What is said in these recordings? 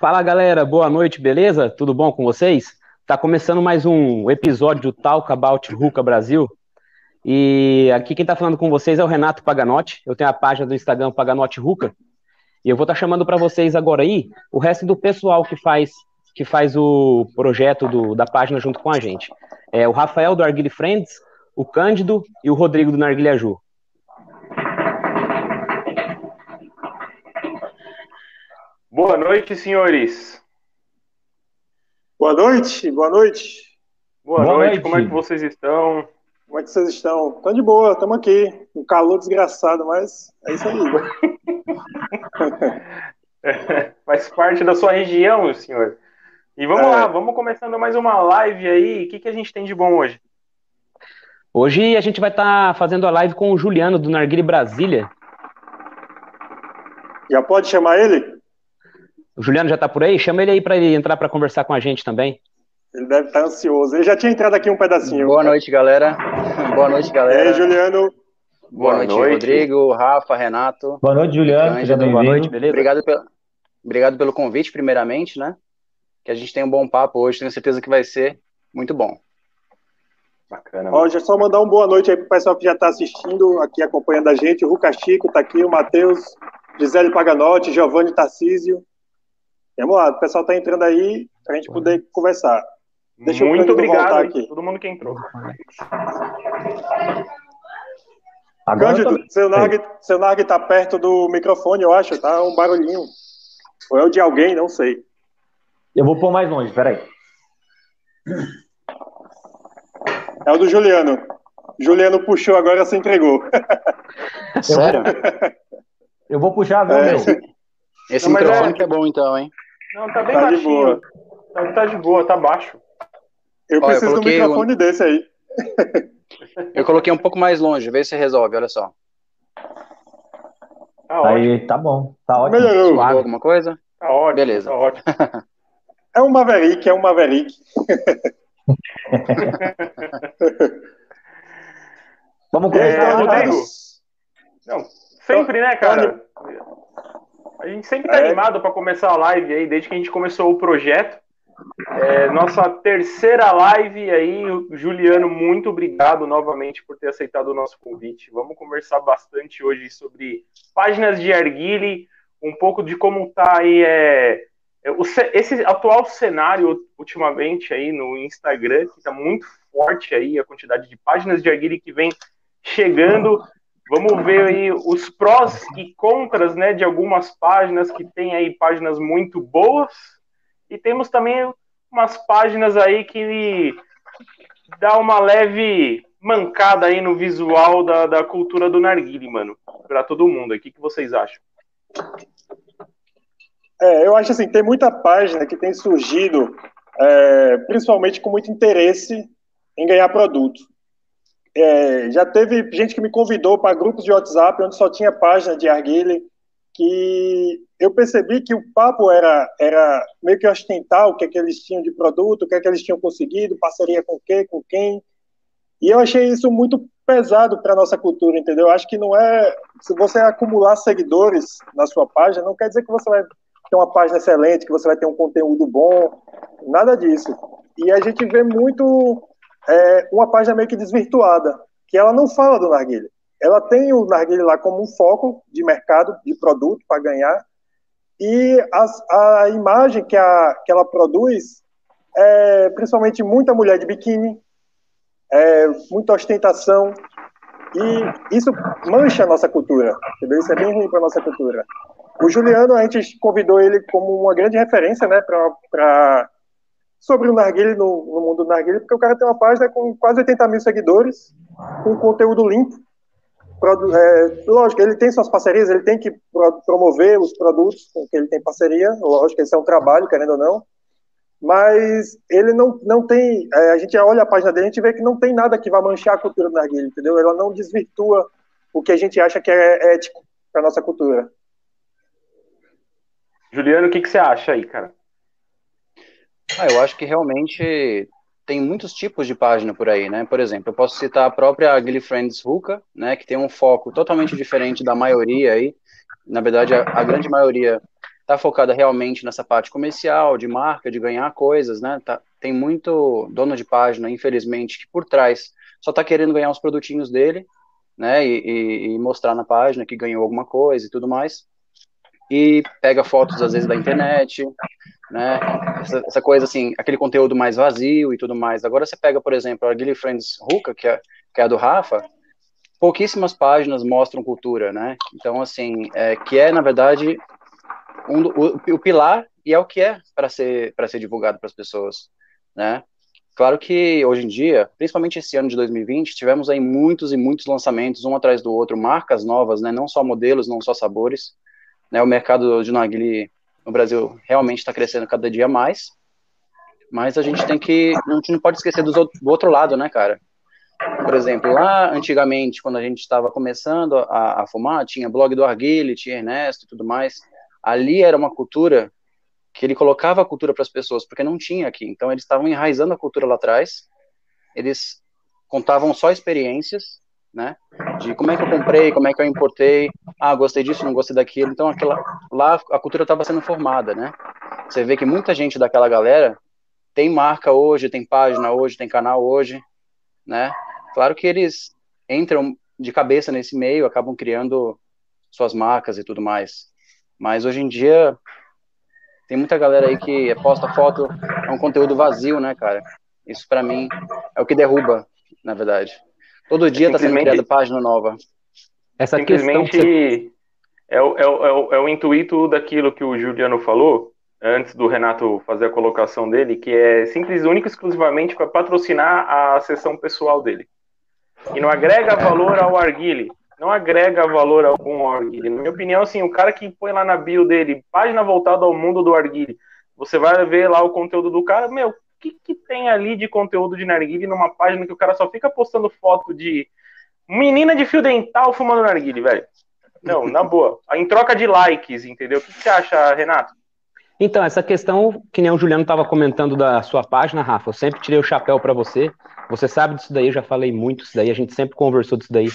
Fala galera, boa noite, beleza? Tudo bom com vocês? Tá começando mais um episódio do Talk About Ruka Brasil. E aqui quem tá falando com vocês é o Renato Paganotti. Eu tenho a página do Instagram Paganotti Ruka. E eu vou estar tá chamando para vocês agora aí o resto do pessoal que faz que faz o projeto do, da página junto com a gente. É o Rafael do Arguile Friends, o Cândido e o Rodrigo do Narguilha Ju. Boa noite, senhores. Boa noite, boa noite. Boa, boa noite. noite, como é que vocês estão? Como é que vocês estão? Estão de boa, estamos aqui. Um calor desgraçado, mas é isso aí. Faz parte da sua região, senhor. E vamos é. lá, vamos começando mais uma live aí. O que, que a gente tem de bom hoje? Hoje a gente vai estar tá fazendo a live com o Juliano do Narguile Brasília. Já pode chamar ele? O Juliano já está por aí? Chama ele aí para ele entrar para conversar com a gente também. Ele deve estar tá ansioso. Ele já tinha entrado aqui um pedacinho. Boa noite, galera. Boa noite, galera. E aí, Juliano? Boa, boa noite, noite, Rodrigo, Rafa, Renato. Boa noite, Juliano. boa noite, beleza? Obrigado pelo, obrigado pelo convite, primeiramente, né? que a gente tem um bom papo hoje, tenho certeza que vai ser muito bom. Bacana. Ó, já só mandar uma boa noite aí pro pessoal que já está assistindo, aqui acompanhando a gente. O Ruca Chico tá aqui, o Matheus, Gisele Paganotti, Giovanni Tarcísio. Vamos lá, o pessoal tá entrando aí para a gente poder conversar. Deixa Muito obrigado aqui. todo mundo que entrou. Agora Cândido, tô... seu, Narg, seu Narg tá perto do microfone, eu acho, tá um barulhinho. Ou é o de alguém, não sei. Eu vou pôr mais longe, peraí. É o do Juliano. Juliano puxou, agora se entregou. Sério? Eu vou puxar agora, é. meu. Esse não, microfone é... é bom então, hein? Não, tá bem tá baixinho. De boa. Tá, tá, de boa, tá baixo. Eu preciso eu de um microfone desse aí. Eu coloquei um pouco mais longe, vê se resolve, olha só. Tá aí, tá bom. Tá ótimo. Melhorou. Suave alguma coisa? Tá ótimo. Beleza. Tá ótimo. É um Maverick, é um Maverick. Vamos começar, é, Rodrigo. Não, sempre, né, cara? A gente sempre tá é. animado para começar a live aí, desde que a gente começou o projeto. É, nossa terceira live aí, Juliano, muito obrigado novamente por ter aceitado o nosso convite. Vamos conversar bastante hoje sobre páginas de Arguile, um pouco de como tá aí é, esse atual cenário ultimamente aí no Instagram, que está muito forte aí a quantidade de páginas de Arguile que vem chegando. Vamos ver aí os prós e contras, né, de algumas páginas que tem aí páginas muito boas e temos também umas páginas aí que dá uma leve mancada aí no visual da, da cultura do narguile, mano, para todo mundo. O que, que vocês acham? É, eu acho assim, tem muita página que tem surgido, é, principalmente com muito interesse em ganhar produto. É, já teve gente que me convidou para grupos de WhatsApp onde só tinha página de arguile, que eu percebi que o papo era, era meio que ostentar o que, é que eles tinham de produto, o que, é que eles tinham conseguido, parceria com quem, com quem. E eu achei isso muito pesado para nossa cultura, entendeu? Eu acho que não é. Se você acumular seguidores na sua página, não quer dizer que você vai ter uma página excelente, que você vai ter um conteúdo bom, nada disso. E a gente vê muito é, uma página meio que desvirtuada, que ela não fala do narguilha. Ela tem o narguilha lá como um foco de mercado, de produto para ganhar, e as, a imagem que, a, que ela produz é principalmente muita mulher de biquíni, é, muita ostentação, e isso mancha a nossa cultura, entendeu? Isso é bem ruim para a nossa cultura. O Juliano, a gente convidou ele como uma grande referência, né, para sobre o narguile no, no, mundo do narguile, porque o cara tem uma página com quase 80 mil seguidores, com conteúdo limpo. É, lógico, ele tem suas parcerias, ele tem que promover os produtos com que ele tem parceria, lógico, esse é um trabalho, querendo ou não, mas ele não, não tem, é, a gente olha a página dele, a gente vê que não tem nada que vá manchar a cultura do narguile, entendeu? Ela não desvirtua o que a gente acha que é ético para nossa cultura. Juliano, o que, que você acha aí, cara? Ah, eu acho que realmente tem muitos tipos de página por aí, né? Por exemplo, eu posso citar a própria Gilly Friends Ruka, né, que tem um foco totalmente diferente da maioria aí. Na verdade, a, a grande maioria tá focada realmente nessa parte comercial, de marca, de ganhar coisas, né? Tá, tem muito dono de página, infelizmente, que por trás só tá querendo ganhar os produtinhos dele, né? E, e, e mostrar na página que ganhou alguma coisa e tudo mais. E pega fotos, às vezes, da internet, né? Essa, essa, coisa assim, aquele conteúdo mais vazio e tudo mais. Agora você pega, por exemplo, a Gilly Friends Ruka, que é, que é a do Rafa, pouquíssimas páginas mostram cultura, né? Então, assim, é, que é, na verdade, um, o, o pilar e é o que é para ser, ser divulgado para as pessoas, né? Claro que hoje em dia, principalmente esse ano de 2020, tivemos aí muitos e muitos lançamentos, um atrás do outro, marcas novas, né? Não só modelos, não só sabores. Né? O mercado de narguilé no Brasil realmente está crescendo cada dia mais. Mas a gente tem que, a gente não pode esquecer do, outro lado, né, cara? Por exemplo, lá antigamente, quando a gente estava começando a, a, fumar, tinha blog do Arguile, tinha Ernesto e tudo mais. Ali era uma cultura que ele colocava a cultura para as pessoas, porque não tinha aqui. Então eles estavam enraizando a cultura lá atrás. Eles contavam só experiências, né? De como é que eu comprei, como é que eu importei, ah, gostei disso, não gostei daquilo. Então aquela lá a cultura estava sendo formada, né? Você vê que muita gente daquela galera tem marca hoje, tem página hoje, tem canal hoje, né? Claro que eles entram de cabeça nesse meio, acabam criando suas marcas e tudo mais. Mas hoje em dia tem muita galera aí que posta foto, é um conteúdo vazio, né, cara? Isso para mim é o que derruba, na verdade. Todo dia está sendo criada página nova. Essa Simplesmente você... é, o, é, o, é, o, é o intuito daquilo que o Juliano falou, antes do Renato fazer a colocação dele, que é simples, único exclusivamente para patrocinar a sessão pessoal dele. E não agrega valor ao Arguile não agrega valor algum ao Arguile. Na minha opinião, assim, o cara que põe lá na bio dele, página voltada ao mundo do Arguile, você vai ver lá o conteúdo do cara, meu, que, que tem ali de conteúdo de narguile numa página que o cara só fica postando foto de menina de fio dental fumando narguile, velho? Não, na boa. Em troca de likes, entendeu? O que, que você acha, Renato? Então, essa questão, que nem o Juliano estava comentando da sua página, Rafa, eu sempre tirei o chapéu para você. Você sabe disso daí, eu já falei muito disso daí, a gente sempre conversou disso daí.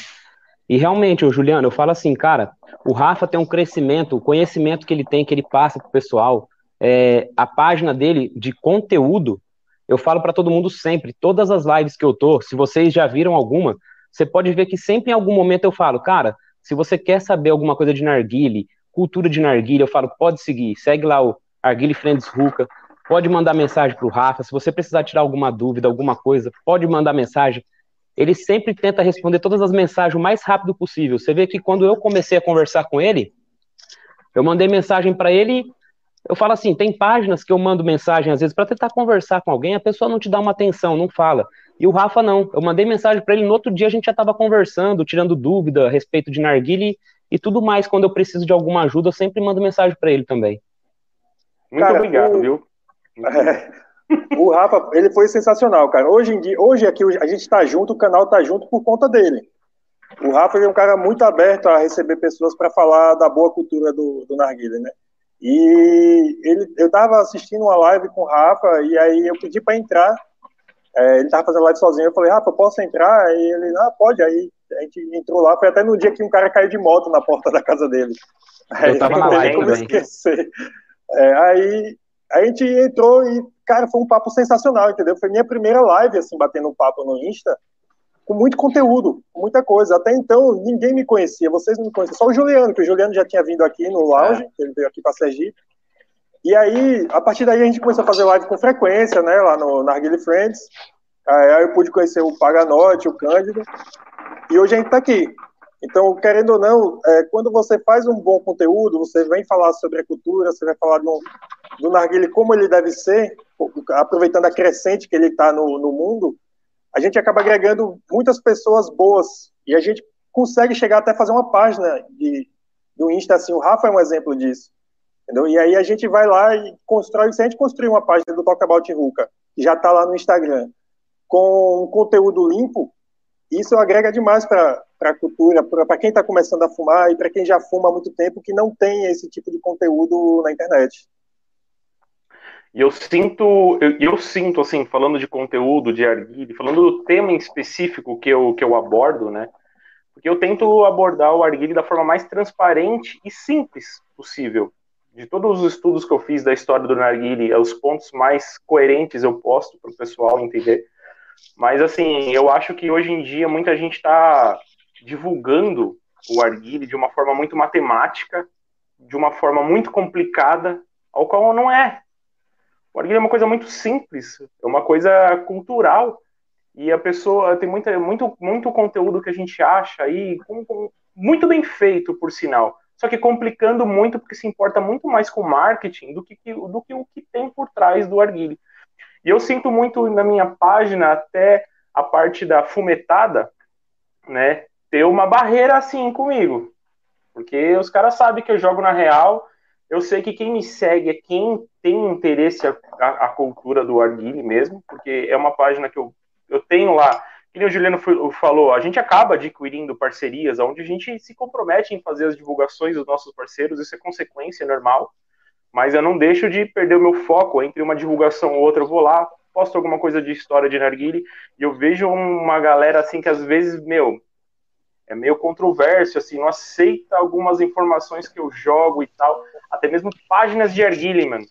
E realmente, o Juliano, eu falo assim, cara, o Rafa tem um crescimento, o conhecimento que ele tem, que ele passa pro pessoal, é, a página dele de conteúdo, eu falo para todo mundo sempre, todas as lives que eu tô, se vocês já viram alguma, você pode ver que sempre em algum momento eu falo, cara, se você quer saber alguma coisa de narguile, cultura de narguile, eu falo, pode seguir, segue lá o Arguile Friends Ruka, pode mandar mensagem pro Rafa, se você precisar tirar alguma dúvida, alguma coisa, pode mandar mensagem ele sempre tenta responder todas as mensagens o mais rápido possível. Você vê que quando eu comecei a conversar com ele, eu mandei mensagem para ele. Eu falo assim: tem páginas que eu mando mensagem às vezes para tentar conversar com alguém, a pessoa não te dá uma atenção, não fala. E o Rafa não. Eu mandei mensagem para ele no outro dia, a gente já estava conversando, tirando dúvida a respeito de narguile e tudo mais. Quando eu preciso de alguma ajuda, eu sempre mando mensagem para ele também. Muito Cara, obrigado, o... viu? o Rafa, ele foi sensacional, cara. Hoje em dia, hoje aqui a gente está junto, o canal está junto por conta dele. O Rafa é um cara muito aberto a receber pessoas para falar da boa cultura do, do né? E ele, eu estava assistindo uma live com o Rafa e aí eu pedi para entrar. É, ele estava fazendo live sozinho. Eu falei, Rafa, eu posso entrar? E ele, ah, pode. Aí a gente entrou lá. Foi até no dia que um cara caiu de moto na porta da casa dele. Eu estava na live. Esquecer. É, aí a gente entrou e cara, foi um papo sensacional, entendeu? Foi minha primeira live, assim, batendo um papo no Insta, com muito conteúdo, muita coisa. Até então, ninguém me conhecia, vocês não me conheciam, só o Juliano, que o Juliano já tinha vindo aqui no lounge, é. ele veio aqui para Sergipe. E aí, a partir daí, a gente começou a fazer live com frequência, né, lá no Narguile Friends. Aí eu pude conhecer o Paganote, o Cândido, e hoje a gente está aqui. Então, querendo ou não, é, quando você faz um bom conteúdo, você vem falar sobre a cultura, você vai falar do, do narguile como ele deve ser, aproveitando a crescente que ele está no, no mundo, a gente acaba agregando muitas pessoas boas e a gente consegue chegar até fazer uma página de, do Insta, assim, o Rafa é um exemplo disso. Entendeu? E aí a gente vai lá e constrói, se a gente construir uma página do Talk About Ruka, que já está lá no Instagram, com um conteúdo limpo, isso agrega demais para a cultura, para quem está começando a fumar e para quem já fuma há muito tempo que não tem esse tipo de conteúdo na internet. E eu sinto, eu, eu, sinto, assim, falando de conteúdo, de arguile, falando do tema em específico que eu, que eu abordo, né? Porque eu tento abordar o arguile da forma mais transparente e simples possível. de todos os estudos que eu fiz da história do narguile, os pontos mais coerentes eu posto para o pessoal entender. Mas assim, eu acho que hoje em dia muita gente está divulgando o arguile de uma forma muito matemática, de uma forma muito complicada, ao qual não é. O arguile é uma coisa muito simples, é uma coisa cultural. E a pessoa tem muita, muito, muito conteúdo que a gente acha aí, com, com, muito bem feito, por sinal. Só que complicando muito, porque se importa muito mais com marketing do que, do que o que tem por trás do arguile. E eu sinto muito na minha página, até a parte da fumetada, né, ter uma barreira assim comigo. Porque os caras sabem que eu jogo na real, eu sei que quem me segue é quem tem interesse a, cultura do arguile mesmo, porque é uma página que eu, eu tenho lá. Que o Juliano falou, a gente acaba adquirindo parcerias onde a gente se compromete em fazer as divulgações dos nossos parceiros, isso é consequência normal, mas eu não deixo de perder o meu foco entre uma divulgação ou outra, eu vou lá, posto alguma coisa de história de narguile, e eu vejo uma galera assim que às vezes, meu, é meio controverso, assim, não aceita algumas informações que eu jogo e tal, até mesmo páginas de arguile, mano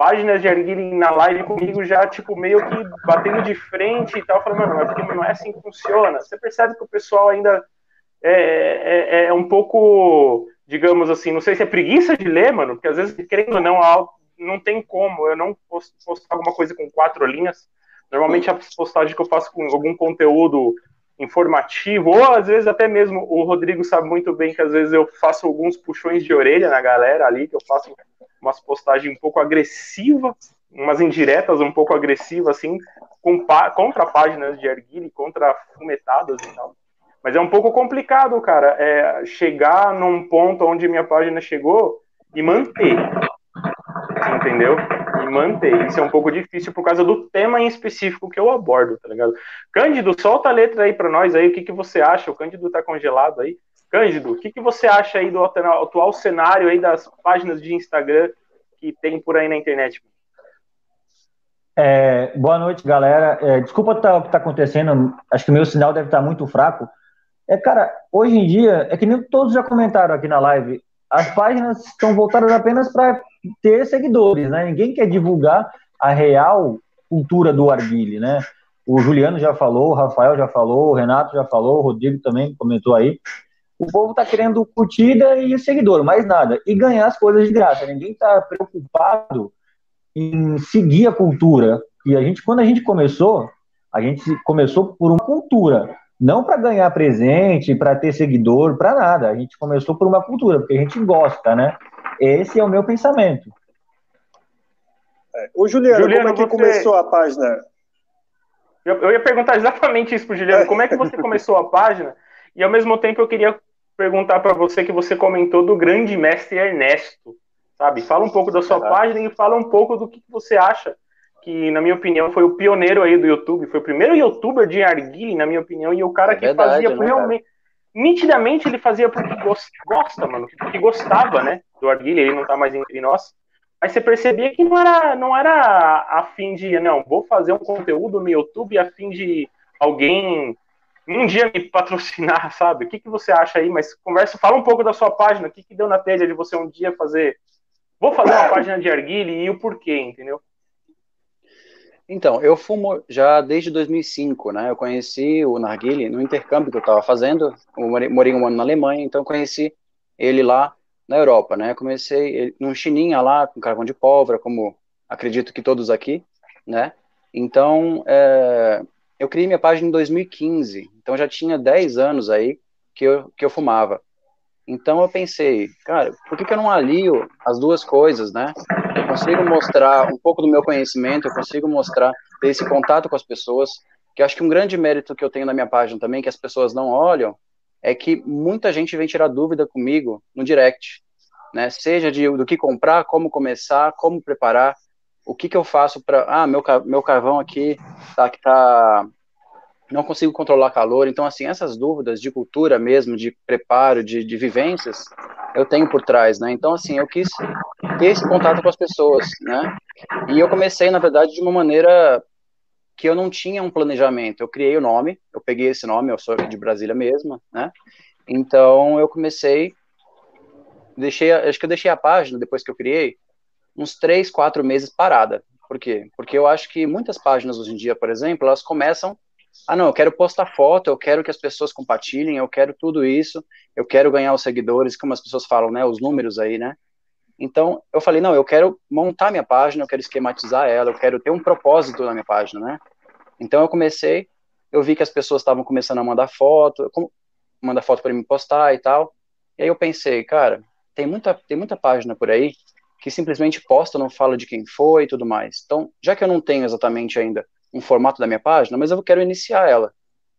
páginas de Arguile na live comigo já, tipo, meio que batendo de frente e tal, falando, mano, é porque não é assim que funciona. Você percebe que o pessoal ainda é, é, é, um pouco, digamos assim, não sei se é preguiça de ler, mano, porque às vezes, querendo ou não, não tem como, eu não posso postar alguma coisa com quatro linhas. Normalmente a postagem que eu faço com algum conteúdo informativo, ou às vezes até mesmo o Rodrigo sabe muito bem que às vezes eu faço alguns puxões de orelha na galera ali, que eu faço umas postagens um pouco agressivas, umas indiretas um pouco agressivas, assim, com, contra páginas de Arguile, contra fumetadas e tal. Mas é um pouco complicado, cara, é chegar num ponto onde minha página chegou e manter. Entendeu? Manter. Isso é um pouco difícil por causa do tema em específico que eu abordo, tá ligado? Cândido, solta a letra aí para nós aí, o que, que você acha? O Cândido tá congelado aí. Cândido, o que, que você acha aí do atual cenário aí das páginas de Instagram que tem por aí na internet? É, boa noite, galera. É, desculpa tá, o que está acontecendo, acho que o meu sinal deve estar tá muito fraco. É, cara, hoje em dia, é que nem todos já comentaram aqui na live, as páginas estão voltadas apenas para ter seguidores, né? Ninguém quer divulgar a real cultura do arguile, né? O Juliano já falou, o Rafael já falou, o Renato já falou, o Rodrigo também comentou aí. O povo tá querendo curtida e seguidor, mais nada. E ganhar as coisas de graça. Ninguém tá preocupado em seguir a cultura. E a gente, quando a gente começou, a gente começou por uma cultura, não para ganhar presente, para ter seguidor, para nada. A gente começou por uma cultura, porque a gente gosta, né? Esse é o meu pensamento. É. O Juliano, Juliano, como é que você... começou a página? Eu, eu ia perguntar exatamente isso pro Juliano. Como é que você começou a página? E ao mesmo tempo eu queria perguntar para você que você comentou do grande mestre Ernesto, sabe? Fala um pouco da sua página e fala um pouco do que você acha que, na minha opinião, foi o pioneiro aí do YouTube, foi o primeiro youtuber de arguile, na minha opinião, e o cara é que verdade, fazia né, realmente nitidamente ele fazia porque gosta, mano, porque gostava, né, do Arguilha, ele não tá mais entre nós. Mas você percebia que não era, não era a fim de, não, vou fazer um conteúdo no YouTube a fim de alguém um dia me patrocinar, sabe? O que, que você acha aí? Mas conversa, fala um pouco da sua página, o que, que deu na telha de você um dia fazer, vou fazer uma página de Arguile e o porquê, entendeu? Então, eu fumo já desde 2005, né? Eu conheci o Narguile no intercâmbio que eu estava fazendo. Eu morei um ano na Alemanha, então conheci ele lá na Europa, né? Comecei num chininha lá, com carvão de pólvora, como acredito que todos aqui, né? Então, é, eu criei minha página em 2015, então já tinha 10 anos aí que eu, que eu fumava. Então eu pensei, cara, por que, que eu não alio as duas coisas, né? Eu consigo mostrar um pouco do meu conhecimento, eu consigo mostrar esse contato com as pessoas, que acho que um grande mérito que eu tenho na minha página também, que as pessoas não olham, é que muita gente vem tirar dúvida comigo no direct, né? Seja de do que comprar, como começar, como preparar, o que que eu faço para, ah, meu meu carvão aqui tá que tá não consigo controlar calor. Então, assim, essas dúvidas de cultura mesmo, de preparo, de, de vivências, eu tenho por trás, né? Então, assim, eu quis ter esse contato com as pessoas, né? E eu comecei, na verdade, de uma maneira que eu não tinha um planejamento. Eu criei o nome, eu peguei esse nome, eu sou de Brasília mesmo, né? Então, eu comecei deixei, acho que eu deixei a página depois que eu criei uns três, quatro meses parada. Por quê? Porque eu acho que muitas páginas hoje em dia, por exemplo, elas começam ah, não, eu quero postar foto, eu quero que as pessoas compartilhem, eu quero tudo isso, eu quero ganhar os seguidores, como as pessoas falam, né, os números aí, né? Então, eu falei, não, eu quero montar minha página, eu quero esquematizar ela, eu quero ter um propósito na minha página, né? Então, eu comecei, eu vi que as pessoas estavam começando a mandar foto, mandar foto para me postar e tal, e aí eu pensei, cara, tem muita, tem muita página por aí que simplesmente posta, não fala de quem foi e tudo mais. Então, já que eu não tenho exatamente ainda um formato da minha página, mas eu quero iniciar ela.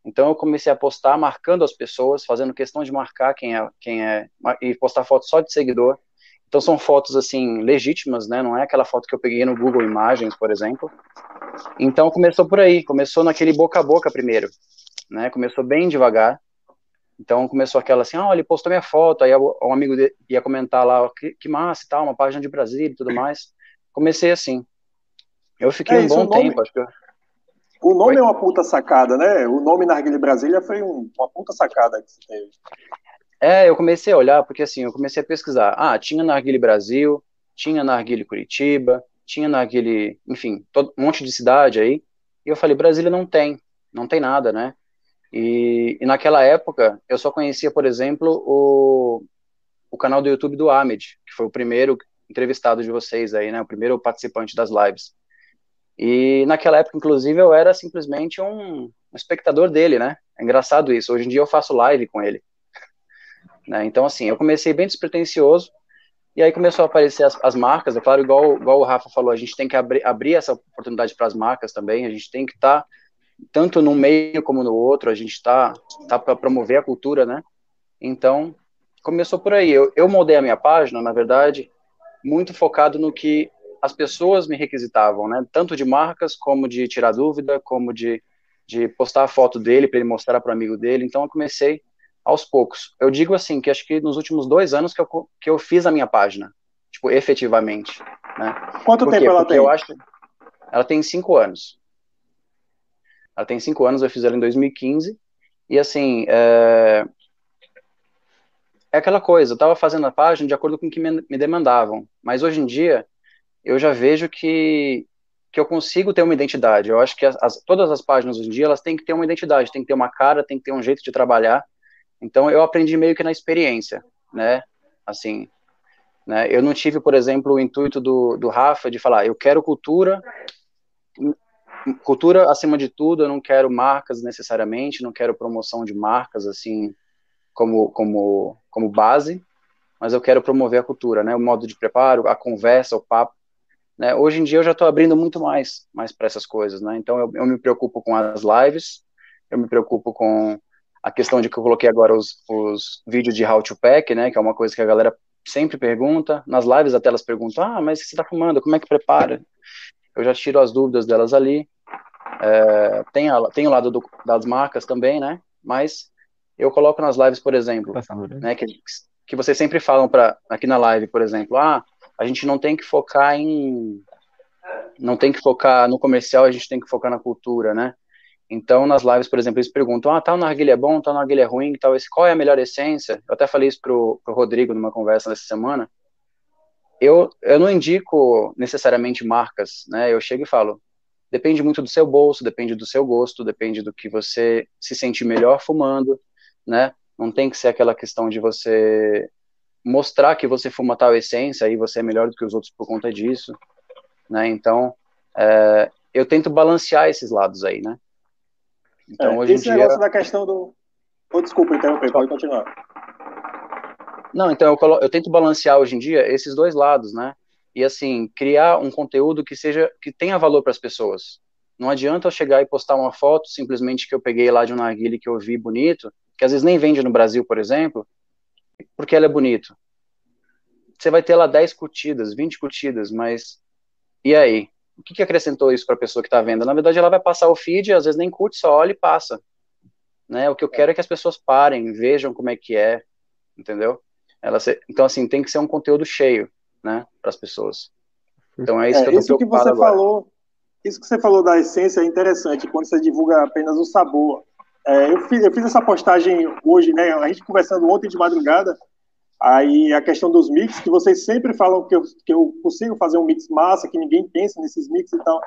Então eu comecei a postar marcando as pessoas, fazendo questão de marcar quem é, quem é e postar fotos só de seguidor. Então são fotos assim legítimas, né? Não é aquela foto que eu peguei no Google Imagens, por exemplo. Então começou por aí, começou naquele boca a boca primeiro, né? Começou bem devagar. Então começou aquela assim, ah, ele postou minha foto, aí um amigo ia comentar lá, que, que massa e tal, uma página de Brasília e tudo mais. Comecei assim. Eu fiquei é, um bom tempo, acho que eu... O nome Oi? é uma puta sacada, né? O nome Narguile Brasília foi um, uma puta sacada que você teve. É, eu comecei a olhar, porque assim, eu comecei a pesquisar. Ah, tinha Narguile Brasil, tinha Narguile Curitiba, tinha Narguile, enfim, todo, um monte de cidade aí. E eu falei, Brasília não tem, não tem nada, né? E, e naquela época, eu só conhecia, por exemplo, o, o canal do YouTube do Ahmed, que foi o primeiro entrevistado de vocês aí, né? O primeiro participante das lives. E naquela época, inclusive, eu era simplesmente um, espectador dele, né? É engraçado isso. Hoje em dia eu faço live com ele. Né? Então, assim, eu comecei bem despretensioso, e aí começou a aparecer as, as marcas, é claro, igual, igual o Rafa falou, a gente tem que abrir, abrir essa oportunidade para as marcas também, a gente tem que estar, tá, tanto num meio como no outro, a gente está tá, tá para promover a cultura, né? Então, começou por aí. Eu, eu moldei a minha página, na verdade, muito focado no que as pessoas me requisitavam, né? Tanto de marcas, como de tirar dúvida, como de, de postar a foto dele para ele mostrar para o amigo dele. Então eu comecei aos poucos. Eu digo assim, que acho que nos últimos dois anos que eu, que eu fiz a minha página, tipo, efetivamente. Né? Quanto Por tempo ela Porque tem? Eu acho ela tem cinco anos. Ela tem cinco anos, eu fiz ela em 2015. E assim, é, é aquela coisa, eu estava fazendo a página de acordo com o que me, me demandavam. Mas hoje em dia, eu já vejo que, que eu consigo ter uma identidade. Eu acho que as, as, todas as páginas hoje em dia, elas têm que ter uma identidade, tem que ter uma cara, tem que ter um jeito de trabalhar. Então, eu aprendi meio que na experiência, né? Assim, né? Eu não tive, por exemplo, o intuito do, do Rafa de falar, eu quero cultura, cultura acima de tudo, eu não quero marcas necessariamente, não quero promoção de marcas, assim, como, como, como base, mas eu quero promover a cultura, né? O modo de preparo, a conversa, o papo. Né? Hoje em dia eu já estou abrindo muito mais, mais para essas coisas, né? Então eu, eu, me preocupo com as lives, eu me preocupo com a questão de que eu coloquei agora os, os vídeos de how to pack, né? Que é uma coisa que a galera sempre pergunta. Nas lives até elas perguntam, ah, mas você está fumando, como é que prepara? Eu já tiro as dúvidas delas ali. É, tem, a, tem o lado do, das marcas também, né? Mas eu coloco nas lives, por exemplo, né, que, que vocês sempre falam para aqui na live, por exemplo, ah, a gente não tem que focar em não tem que focar no comercial, a gente tem que focar na cultura, né? Então, nas lives, por exemplo, eles perguntam, ah, tal narguilha é bom, tal narguilha é ruim, tal, qual é a melhor essência? Eu até falei isso pro, pro Rodrigo numa conversa dessa semana. Eu, eu não indico necessariamente marcas, né? Eu chego e falo, depende muito do seu bolso, depende do seu gosto, depende do que você se sente melhor fumando, né? Não tem que ser aquela questão de você mostrar que você fuma tal essência e você é melhor do que os outros por conta disso, né? Então, é, eu tento balancear esses lados aí, né? Então, é, hoje esse em dia... negócio da questão do... Oh, desculpa, interromper, pode continuar. Não, então eu, colo... eu tento balancear hoje em dia esses dois lados, né? E assim, criar um conteúdo que seja que tenha valor para as pessoas. Não adianta eu chegar e postar uma foto simplesmente que eu peguei lá de um narguile que eu vi bonito, que às vezes nem vende no Brasil, por exemplo, porque ela é bonito. Você vai ter lá 10 curtidas, 20 curtidas, mas e aí? O que, que acrescentou isso para a pessoa que está vendo? Na verdade, ela vai passar o feed, às vezes nem curte, só olha e passa. Né? O que eu quero é que as pessoas parem, vejam como é que é, entendeu? Ela se... Então, assim, tem que ser um conteúdo cheio, né, para as pessoas. Então é isso é, que eu isso que você agora. falou, isso que você falou da essência é interessante quando você divulga apenas o sabor. É, eu, fiz, eu fiz essa postagem hoje, né? A gente conversando ontem de madrugada. Aí a questão dos mix, que vocês sempre falam que eu, que eu consigo fazer um mix massa, que ninguém pensa nesses mix e tal.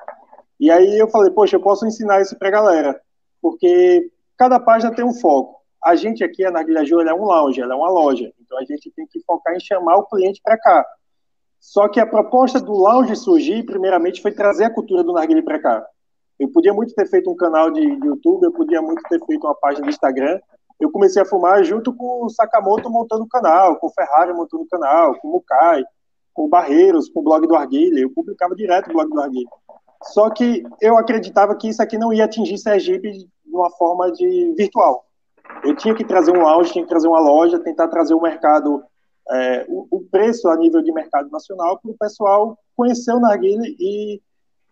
E aí eu falei, poxa, eu posso ensinar isso pra galera, porque cada página tem um foco. A gente aqui, a Narguilha Ju, é um lounge, ela é uma loja, então a gente tem que focar em chamar o cliente para cá. Só que a proposta do lounge surgir, primeiramente, foi trazer a cultura do narguilé para cá. Eu podia muito ter feito um canal de, YouTube, eu podia muito ter feito uma página do Instagram, eu comecei a fumar junto com o Sakamoto montando o canal, com o Ferrari montando o canal, com o Mukai, com o Barreiros, com o blog do Arguilha. Eu publicava direto o blog do Arguilha. Só que eu acreditava que isso aqui não ia atingir Sergipe de uma forma de virtual. Eu tinha que trazer um lounge, tinha que trazer uma loja, tentar trazer o mercado, é, o, o, preço a nível de mercado nacional para o pessoal conhecer o narguile e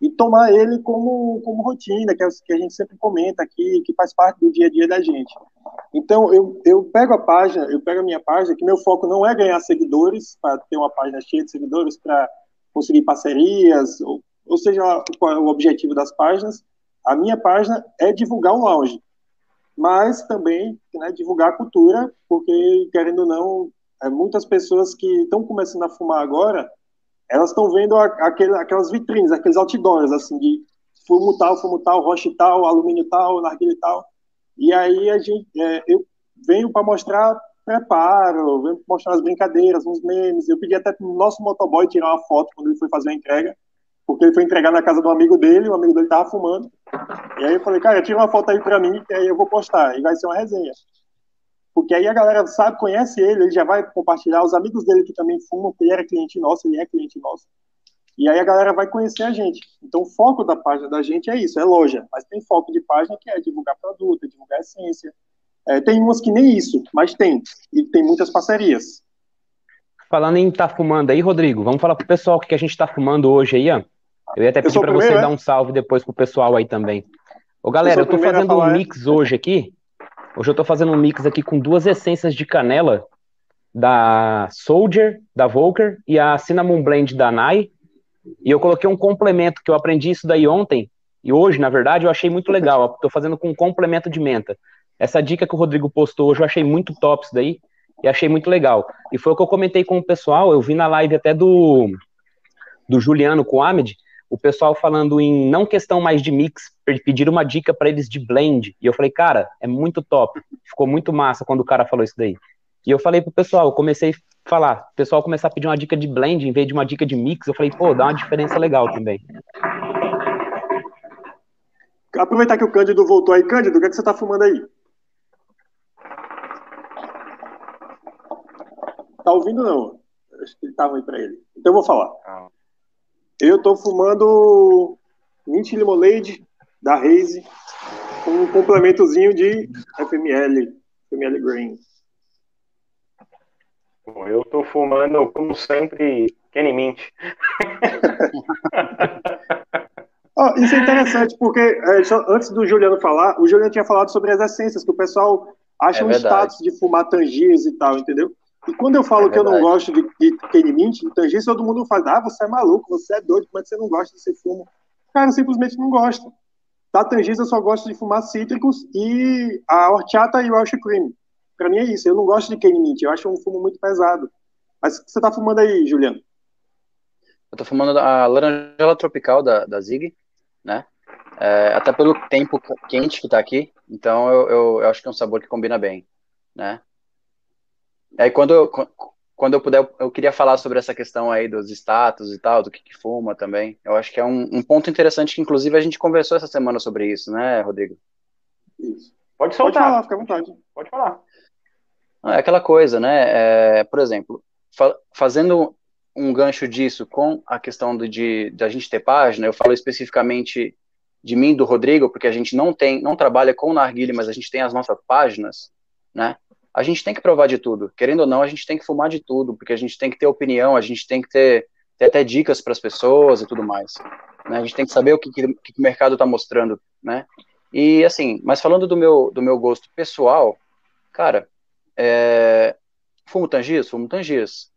e tomar ele como, como rotina, que, é, que a gente sempre comenta aqui, que faz parte do dia a dia da gente. Então, eu, eu pego a página, eu pego a minha página, que meu foco não é ganhar seguidores, para ter uma página cheia de seguidores, para conseguir parcerias, ou, ou seja, qual é o objetivo das páginas. A minha página é divulgar um lounge, mas também né, divulgar a cultura, porque, querendo ou não, é, muitas pessoas que estão começando a fumar agora elas estão vendo aquele, aquelas vitrines, aqueles outdoors, assim, de fumo tal, fumo tal, roche tal, alumínio tal, narguilha tal. E aí a gente, é, eu venho para mostrar preparo, venho para mostrar as brincadeiras, uns memes. Eu pedi até para o nosso motoboy tirar uma foto quando ele foi fazer a entrega, porque ele foi entregar na casa do amigo dele, o amigo dele estava fumando. E aí eu falei, cara, tira uma foto aí para mim, que aí eu vou postar, e vai ser uma resenha porque aí a galera sabe, conhece ele, ele já vai compartilhar, os amigos dele que também fumam, porque ele era cliente nosso, ele é cliente nosso, e aí a galera vai conhecer a gente. Então o foco da página da gente é isso, é loja, mas tem foco de página que é divulgar produto, divulgar essência, é, tem umas que nem isso, mas tem, e tem muitas parcerias. Falando em estar tá fumando aí, Rodrigo, vamos falar pro pessoal o que a gente está fumando hoje aí, ó. Eu ia até pedir para você é? dar um salve depois pro pessoal aí também. Ô galera, eu, eu tô fazendo um mix hoje aqui, Hoje eu tô fazendo um mix aqui com duas essências de canela da Soldier, da Volker, e a Cinnamon Blend da Nai. E eu coloquei um complemento, que eu aprendi isso daí ontem, e hoje, na verdade, eu achei muito legal. Estou fazendo com um complemento de menta. Essa dica que o Rodrigo postou hoje, eu achei muito top isso daí, e achei muito legal. E foi o que eu comentei com o pessoal, eu vi na live até do, do Juliano com o Ahmed, o pessoal falando em não questão mais de mix, pedir uma dica para eles de blend. E eu falei, cara, é muito top. Ficou muito massa quando o cara falou isso daí. E eu falei pro pessoal, eu comecei a falar, o pessoal começar a pedir uma dica de blend em vez de uma dica de mix. Eu falei, pô, dá uma diferença legal também. Aproveitar que o Cândido voltou aí. Cândido, o que, é que você tá fumando aí? Tá ouvindo não? Acho que ele tava aí para ele. Então eu vou falar. Ah. Eu estou fumando Mint Limonade da Raze com um complementozinho de FML, FML Green. Bom, eu estou fumando, como sempre, Kenny Mint. oh, isso é interessante, porque é, antes do Juliano falar, o Juliano tinha falado sobre as essências, que o pessoal acha é um status de fumar tangias e tal, entendeu? E quando eu falo é que eu não gosto de, de Mint, de Tangier, todo mundo fala, ah, você é maluco, você é doido, como é que você não gosta desse fumo? Cara, eu simplesmente não gosto. Da Tangier eu só gosto de fumar cítricos e a horchata e o Welsh Cream. Pra mim é isso, eu não gosto de Kenny Mint, eu acho um fumo muito pesado. Mas o que você tá fumando aí, Juliano? Eu tô fumando a laranjela tropical da, da Zig, né? É, até pelo tempo quente que tá aqui, então eu, eu, eu acho que é um sabor que combina bem, né? Aí quando eu, quando eu puder, eu queria falar sobre essa questão aí dos status e tal, do que, que fuma também. Eu acho que é um, um, ponto interessante que, inclusive, a gente conversou essa semana sobre isso, né, Rodrigo? Isso. Pode soltar. Pode falar, fica à vontade. Pode falar. É aquela coisa, né? É, por exemplo, fa fazendo um gancho disso com a questão de, de, de a gente ter página, eu falo especificamente de mim, do Rodrigo, porque a gente não tem, não trabalha com narguile, mas a gente tem as nossas páginas, né? A gente tem que provar de tudo. Querendo ou não, a gente tem que fumar de tudo, porque a gente tem que ter opinião, a gente tem que ter, ter até dicas para as pessoas e tudo mais. Né? A gente tem que saber o que, que, que o mercado está mostrando, né? E assim, mas falando do meu, do meu gosto pessoal, cara, é, fumo tangias, fumo tangias.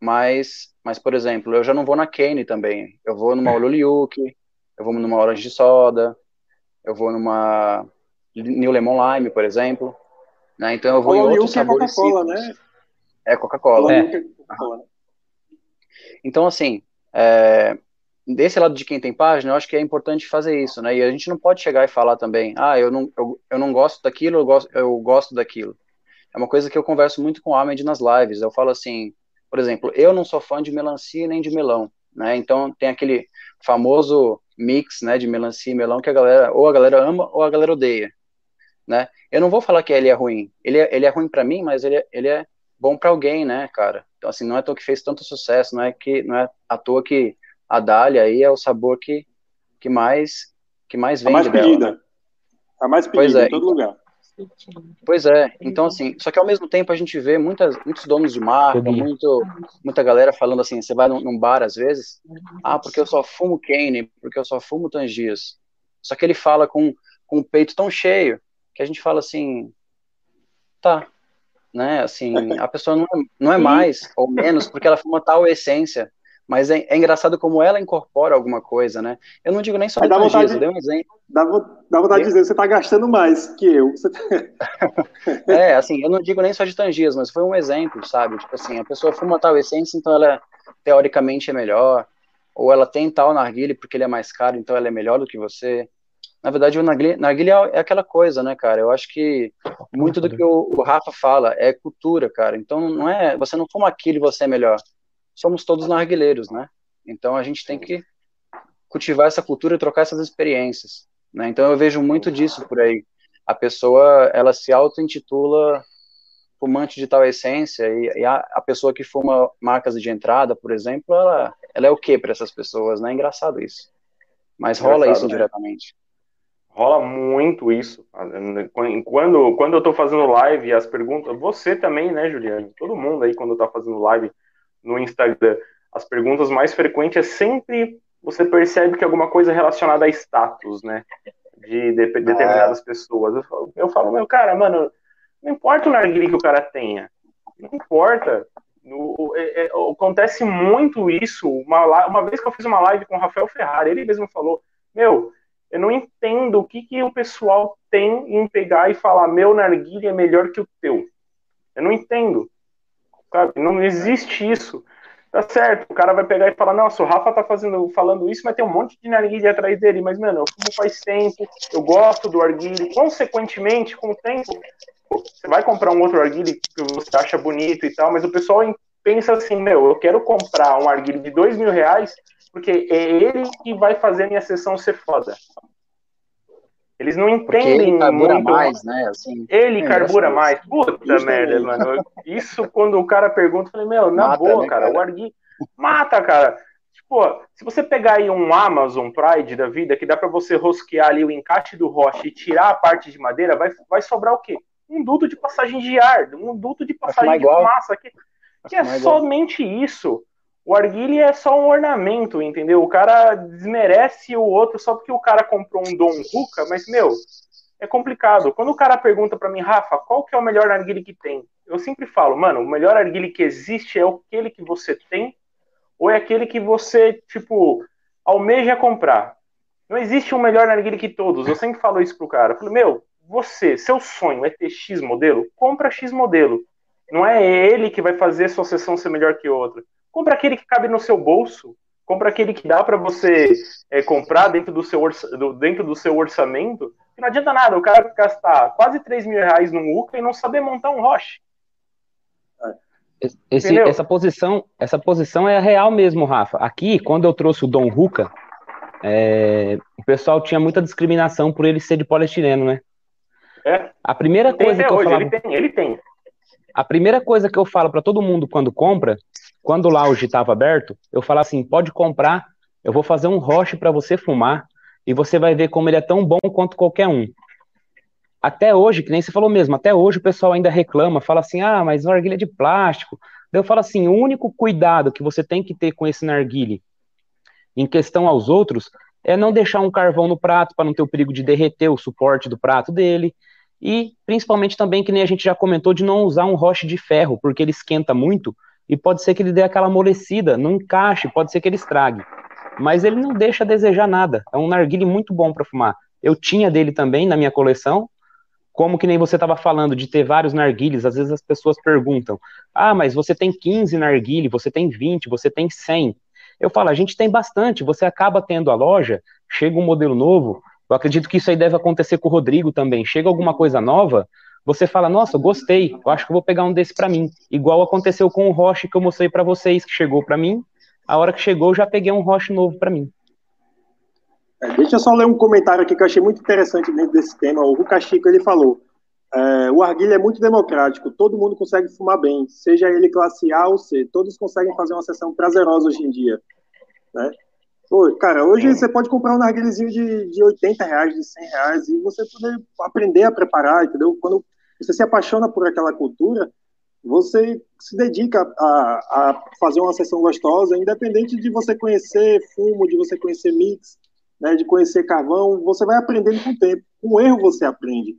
Mas, mas, por exemplo, eu já não vou na Kane também. Eu vou numa Ololiuki, eu vou numa Orange de Soda, eu vou numa New Lemon Lime, por exemplo. Né? Então eu vou em outros sabores né? É Coca-Cola. É. Então, assim, é, desse lado de quem tem página, eu acho que é importante fazer isso, né? E a gente não pode chegar e falar também, ah, eu não, eu, eu não gosto daquilo, eu gosto, eu gosto daquilo. É uma coisa que eu converso muito com o Ahmed nas lives. Eu falo assim, por exemplo, eu não sou fã de melancia nem de melão, né? Então tem aquele famoso mix, né, de melancia e melão que a galera ou a galera ama ou a galera odeia, né? Eu não vou falar que ele é ruim. Ele é, ele é ruim para mim, mas ele é, ele é bom para alguém, né, cara? Então assim, não é à toa que fez tanto sucesso, não é que não é à toa que a Dália aí é o sabor que que mais que mais vende a mais pedida. Dela. A mais pedida pois é, em todo lugar. Pois é, então assim, só que ao mesmo tempo a gente vê muitas, muitos donos de marca, muito, muita galera falando assim, você vai num, num, bar às vezes, ah, porque eu só fumo Kane, porque eu só fumo Tangias. Só que ele fala com, com o peito tão cheio que a gente fala assim, tá, né, assim, a pessoa não é, não é mais ou menos porque ela fuma tal essência, mas é, é, engraçado como ela incorpora alguma coisa, né? Eu não digo nem só de vontade, eu dei um exemplo. Dá, dá vontade de dizer você está gastando mais que eu. é, assim, eu não digo nem só de tangias, mas foi um exemplo, sabe? Tipo assim, a pessoa fuma tal essência, então ela teoricamente é melhor, ou ela tem tal narguile porque ele é mais caro, então ela é melhor do que você. Na verdade, o narguile é aquela coisa, né, cara? Eu acho que muito do que o, o Rafa fala é cultura, cara. Então não é, você não fuma aquilo e você é melhor somos todos narguilheiros, né? Então a gente tem que cultivar essa cultura e trocar essas experiências, né? Então eu vejo muito disso por aí. A pessoa, ela se auto-intitula fumante de tal essência e, e a, a, pessoa que fuma marcas de entrada, por exemplo, ela, ela é o que para essas pessoas, né? É engraçado isso. Mas rola isso né? diretamente. Rola muito isso. Quando, quando eu tô fazendo live, as perguntas, você também, né, Juliano? Todo mundo aí, quando tá fazendo live, no Instagram, as perguntas mais frequentes é sempre você percebe que alguma coisa relacionada a status, né? De, de determinadas é. pessoas. Eu falo, eu falo, meu cara, mano, não importa o narguilé que o cara tenha, não importa. É, é, acontece muito isso. Uma, uma vez que eu fiz uma live com o Rafael Ferrari, ele mesmo falou: Meu, eu não entendo o que, que o pessoal tem em pegar e falar: Meu narguilé é melhor que o teu. Eu não entendo. Sabe? Não existe isso. Tá certo, o cara vai pegar e falar, nossa, o Rafa tá fazendo, falando isso, mas tem um monte de narguilha atrás dele. Mas, mano, eu fumo faz tempo, eu gosto do arguile. Consequentemente, com o tempo, você vai comprar um outro arguile que você acha bonito e tal, mas o pessoal pensa assim, meu, eu quero comprar um arguile de dois mil reais, porque é ele que vai fazer a minha sessão ser foda. Eles não entendem ele carbura muito. mais, né? Assim, ele é carbura mais. Puta Isso merda, mano. Isso quando o cara pergunta, eu falei, meu, na Mata, boa, né, cara, cara, o Argui mata, cara. Tipo, se você pegar aí um Amazon Pride da vida, que dá para você rosquear ali o encaixe do rocha e tirar a parte de madeira, vai, vai sobrar o quê? Um duto de passagem de ar, um duto de passagem de fumaça, que, que é somente isso. O arguile é só um ornamento, entendeu? O cara desmerece o outro só porque o cara comprou um Dom Ruka, mas, meu, é complicado. Quando o cara pergunta para mim, Rafa, qual que é o melhor arguile que tem? Eu sempre falo, mano, o melhor arguile que existe é aquele que você tem ou é aquele que você, tipo, almeja comprar. Não existe um melhor narguile que todos. Eu sempre falo isso pro cara. Eu falo, meu, você, seu sonho é ter X modelo? Compra X modelo. Não é ele que vai fazer sua sessão ser melhor que outra. Compra aquele que cabe no seu bolso. Compra aquele que dá para você é, comprar dentro do, seu orça, do, dentro do seu orçamento. não adianta nada o cara gastar quase 3 mil reais num UCA e não saber montar um roche. Esse, essa posição essa posição é real mesmo, Rafa. Aqui, quando eu trouxe o Dom Ruca, é, o pessoal tinha muita discriminação por ele ser de poliestireno, né? É. A primeira coisa que eu hoje, falava... Ele tem, ele tem. A primeira coisa que eu falo para todo mundo quando compra, quando o lounge estava aberto, eu falo assim: pode comprar, eu vou fazer um roche para você fumar e você vai ver como ele é tão bom quanto qualquer um. Até hoje, que nem você falou mesmo, até hoje o pessoal ainda reclama, fala assim: ah, mas narguilha é de plástico. Eu falo assim: o único cuidado que você tem que ter com esse narguile em questão aos outros é não deixar um carvão no prato para não ter o perigo de derreter o suporte do prato dele e principalmente também, que nem a gente já comentou, de não usar um roche de ferro, porque ele esquenta muito e pode ser que ele dê aquela amolecida, não encaixe, pode ser que ele estrague. Mas ele não deixa a desejar nada. É um narguile muito bom para fumar. Eu tinha dele também na minha coleção. como que nem você estava falando de ter vários narguilhos, às vezes as pessoas perguntam: "Ah, mas você tem 15 narguilhos, você tem 20, você tem 100". Eu falo: "A gente tem bastante, você acaba tendo a loja, chega um modelo novo, eu acredito que isso aí deve acontecer com o Rodrigo também. Chega alguma coisa nova, você fala: "Nossa, gostei, eu acho que vou pegar um desse para mim". Igual aconteceu com o Roche que eu mostrei para vocês, que chegou para mim. A hora que chegou, eu já peguei um Roche novo para mim. É, deixa eu só ler um comentário aqui que eu achei muito interessante dentro desse tema. O Ruka Chico, ele falou, é, o arguilha é muito democrático, todo mundo consegue fumar bem, seja ele classe A ou C, todos conseguem fazer uma sessão prazerosa hoje em dia. Né? Pô, cara, hoje você pode comprar um narguilhezinho de, de 80 reais, de 100 reais, e você poder aprender a preparar, entendeu? Quando você se apaixona por aquela cultura, você se dedica a, a fazer uma sessão gostosa, independente de você conhecer fumo, de você conhecer mix, né, de conhecer carvão, você vai aprendendo com o tempo. Com erro você aprende.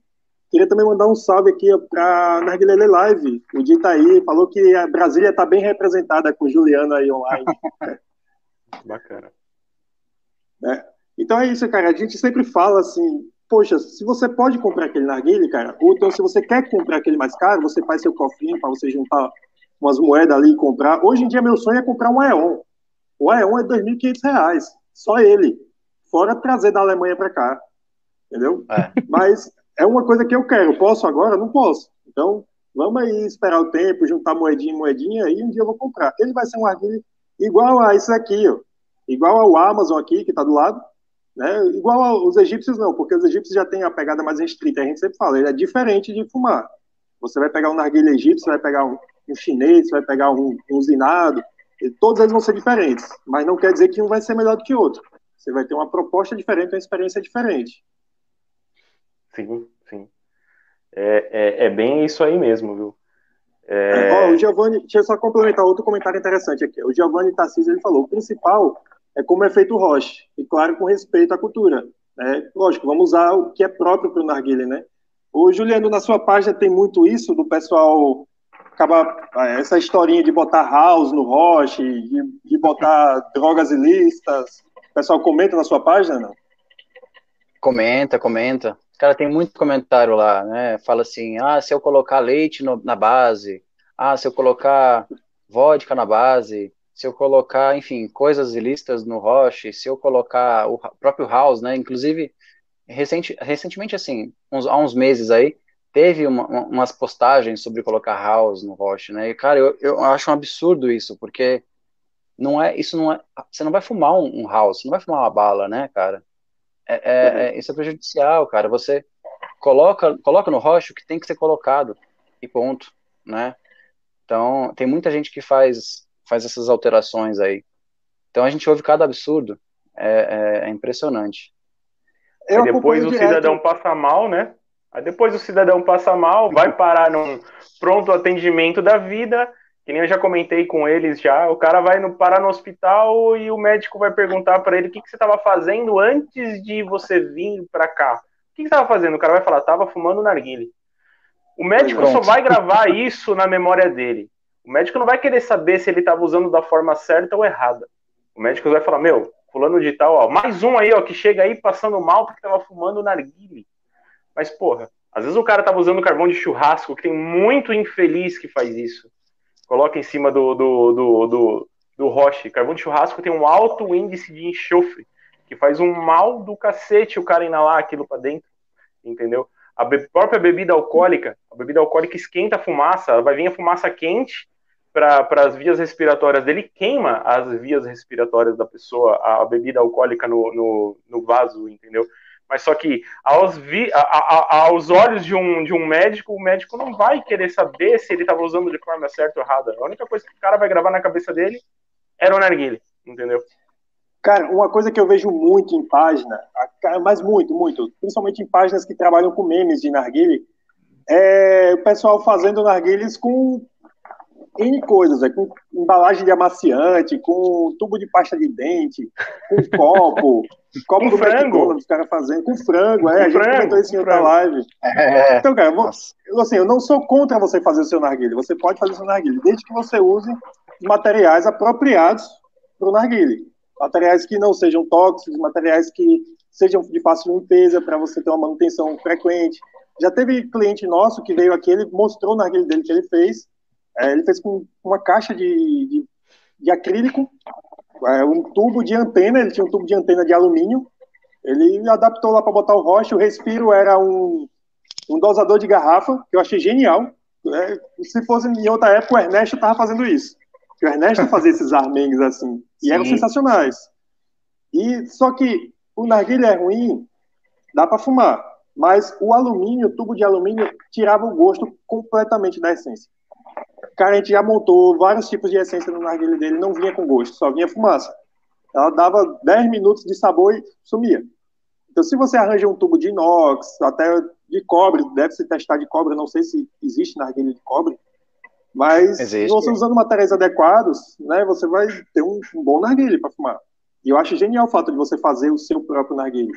Queria também mandar um salve aqui para Narguilele Live. O Di tá aí, falou que a Brasília está bem representada com o Juliano aí online. Bacana. É. Então é isso, cara. A gente sempre fala assim, poxa, se você pode comprar aquele narguilé, cara, ou então se você quer comprar aquele mais caro, você faz seu cofrinho para você juntar umas moedas ali e comprar. Hoje em dia meu sonho é comprar um Aeon. O Aeon é R$ 2.500, só ele fora trazer da Alemanha para cá, entendeu? É. Mas é uma coisa que eu quero. Posso agora? Não posso. Então, vamos aí esperar o tempo, juntar moedinha em moedinha, e um dia eu vou comprar. Ele vai ser um arguilho igual a isso aqui, ó. Igual ao Amazon aqui, que está do lado, né? igual aos egípcios não, porque os egípcios já têm a pegada mais restrita, a gente sempre fala, ele é diferente de fumar. Você vai pegar um narguilha egípcio, você vai pegar um, um chinês, você vai pegar um, um usinado, todos eles vão ser diferentes, mas não quer dizer que um vai ser melhor do que o outro. Você vai ter uma proposta diferente, uma experiência diferente. Sim, sim. É, é, é bem isso aí mesmo, viu? É... o Giovanni, deixa eu só complementar outro comentário interessante aqui. O Giovanni Tarcísio, ele falou, o principal é como é feito o Roche, e claro, com respeito à cultura. Né? Lógico, vamos usar o que é próprio para o narguilé, né? O Juliano, na sua página tem muito isso do pessoal acaba é, essa historinha de botar house no Roche, de, de botar drogas ilícitas, o pessoal comenta na sua página, não? Comenta, comenta. Cara, tem muito comentário lá, né? Fala assim, ah, se eu colocar leite no, na base, ah, se eu colocar vodka na base, se eu colocar, enfim, coisas ilícitas no roche, se eu colocar o próprio house, né? Inclusive, recente, recentemente, assim, uns, há uns meses aí, teve uma, umas postagens sobre colocar house no roche, né? E, cara, eu, eu acho um absurdo isso, porque não é, isso não é, você não vai fumar um, um house, você não vai fumar uma bala, né, cara? É, é, é, isso é prejudicial, cara. Você coloca, coloca no rocha o que tem que ser colocado e ponto, né? Então, tem muita gente que faz, faz essas alterações aí. Então, a gente ouve cada absurdo. É, é, é impressionante. Eu depois o cidadão passa mal, né? Aí depois o cidadão passa mal, vai parar num pronto atendimento da vida que nem eu já comentei com eles já, o cara vai no, parar no hospital e o médico vai perguntar para ele o que, que você estava fazendo antes de você vir para cá. O que, que você estava fazendo? O cara vai falar, tava fumando narguile. O médico só vai gravar isso na memória dele. O médico não vai querer saber se ele estava usando da forma certa ou errada. O médico vai falar, meu, fulano de tal, ó, mais um aí, ó, que chega aí passando mal porque estava fumando narguile. Mas, porra, às vezes o cara tava usando carvão de churrasco, que tem muito infeliz que faz isso coloca em cima do, do, do, do, do roche. Carvão de churrasco tem um alto índice de enxofre, que faz um mal do cacete o cara inalar aquilo para dentro, entendeu? A be própria bebida alcoólica, a bebida alcoólica esquenta a fumaça, vai vir a fumaça quente para as vias respiratórias dele, queima as vias respiratórias da pessoa, a bebida alcoólica no, no, no vaso, entendeu? Mas só que aos, vi, a, a, aos olhos de um, de um médico, o médico não vai querer saber se ele estava usando de forma certa ou errada. A única coisa que o cara vai gravar na cabeça dele era o narguile, entendeu? Cara, uma coisa que eu vejo muito em página, mas muito, muito, principalmente em páginas que trabalham com memes de narguile, é o pessoal fazendo narguiles com N coisas, é, com embalagem de amaciante, com tubo de pasta de dente, com copo, copo com do frango. McDonald's, os caras fazendo, com frango, é, com a gente frango, comentou isso em outra live. É. Então, cara, vou, assim, eu não sou contra você fazer o seu narguilé, você pode fazer o seu narguilé, desde que você use materiais apropriados para o narguilé. Materiais que não sejam tóxicos, materiais que sejam de fácil limpeza para você ter uma manutenção frequente. já teve cliente nosso que veio aqui, ele mostrou na narguilha dele que ele fez. É, ele fez com uma caixa de, de, de acrílico, é, um tubo de antena, ele tinha um tubo de antena de alumínio. Ele adaptou lá para botar o rocha. O respiro era um, um dosador de garrafa, que eu achei genial. É, se fosse em outra época, o Ernesto estava fazendo isso. O Ernesto fazia esses armengues assim. E Sim. eram sensacionais. E só que o narguilha é ruim, dá para fumar. Mas o alumínio, o tubo de alumínio, tirava o gosto completamente da essência. Cara, a gente já montou vários tipos de essência no narguilha dele, não vinha com gosto, só vinha fumaça. Ela dava 10 minutos de sabor e sumia. Então, se você arranja um tubo de inox, até de cobre, deve se testar de cobre, não sei se existe narguilha de cobre, mas existe. se você usando materiais adequados, né, você vai ter um, um bom narguilha para fumar. E eu acho genial o fato de você fazer o seu próprio narguilha.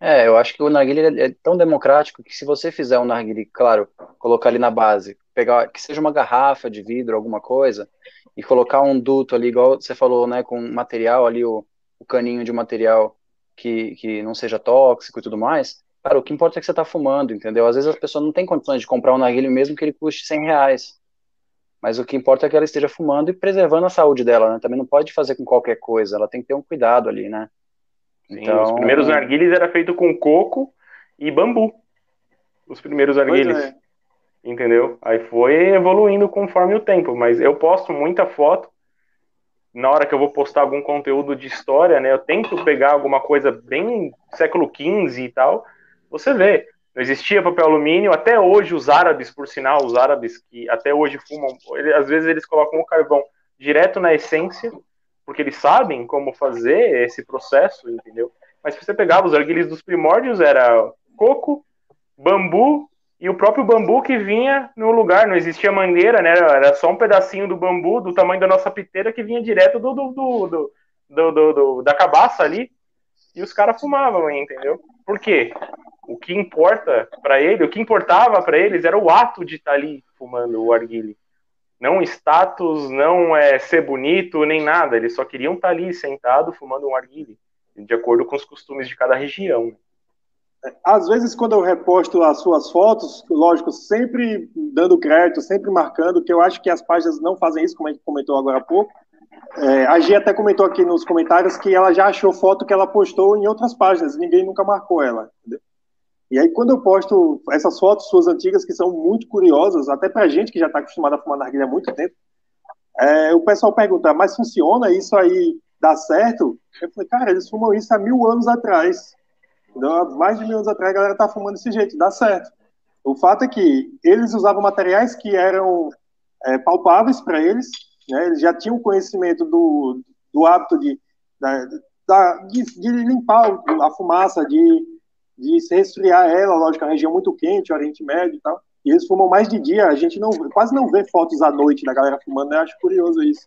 É, eu acho que o narguilé é tão democrático que se você fizer um narguilé, claro, colocar ali na base, pegar que seja uma garrafa de vidro, alguma coisa, e colocar um duto ali, igual você falou, né, com material ali, o, o caninho de material que, que não seja tóxico e tudo mais, cara, o que importa é que você está fumando, entendeu? Às vezes a pessoa não tem condições de comprar um narguilé mesmo que ele custe 100 reais. Mas o que importa é que ela esteja fumando e preservando a saúde dela, né? Também não pode fazer com qualquer coisa, ela tem que ter um cuidado ali, né? Sim, então... Os primeiros narguilhos era feito com coco e bambu. Os primeiros narguilhos. É. Entendeu? Aí foi evoluindo conforme o tempo. Mas eu posto muita foto. Na hora que eu vou postar algum conteúdo de história, né? Eu tento pegar alguma coisa bem século XV e tal. Você vê. Não existia papel alumínio. Até hoje, os árabes, por sinal, os árabes que até hoje fumam, ele, às vezes eles colocam o carvão direto na essência porque eles sabem como fazer esse processo, entendeu? Mas se você pegava os arguilhos dos primórdios, era coco, bambu e o próprio bambu que vinha no lugar, não existia mangueira, né? Era só um pedacinho do bambu do tamanho da nossa piteira que vinha direto do, do, do, do, do, da cabaça ali e os caras fumavam, entendeu? Por quê? O que importa para ele, o que importava para eles era o ato de estar tá ali fumando o arguile. Não status, não é ser bonito, nem nada. Eles só queriam estar tá ali sentado fumando um arguile, de acordo com os costumes de cada região. Às vezes, quando eu reposto as suas fotos, lógico, sempre dando crédito, sempre marcando, que eu acho que as páginas não fazem isso, como a gente comentou agora há pouco. É, a Gia até comentou aqui nos comentários que ela já achou foto que ela postou em outras páginas, ninguém nunca marcou ela. Entendeu? E aí, quando eu posto essas fotos suas antigas, que são muito curiosas, até pra gente que já está acostumado a fumar narguilha há muito tempo, é, o pessoal pergunta, mas funciona isso aí, dá certo? Eu falei, cara, eles fumam isso há mil anos atrás. Então, há mais de mil anos atrás a galera tá fumando desse jeito, dá certo. O fato é que eles usavam materiais que eram é, palpáveis para eles, né? eles já tinham conhecimento do, do hábito de, da, de, de limpar a fumaça, de de se resfriar ela, lógico, a região muito quente, Oriente Médio e tal. E eles fumam mais de dia, a gente não quase não vê fotos à noite da galera fumando, né? eu acho curioso isso.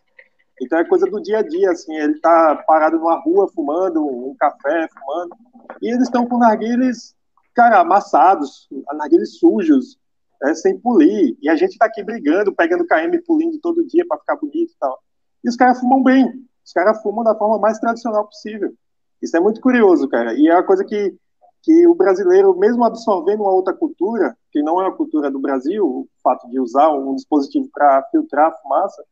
Então é coisa do dia a dia, assim, ele tá parado numa rua fumando, um café fumando, e eles estão com narguilhos, cara, amassados, narguilhos sujos, é, sem polir, e a gente tá aqui brigando, pegando KM pulindo todo dia para ficar bonito e tal. E os caras fumam bem, os caras fumam da forma mais tradicional possível. Isso é muito curioso, cara, e é uma coisa que que o brasileiro, mesmo absorvendo uma outra cultura, que não é a cultura do Brasil, o fato de usar um dispositivo para filtrar a fumaça,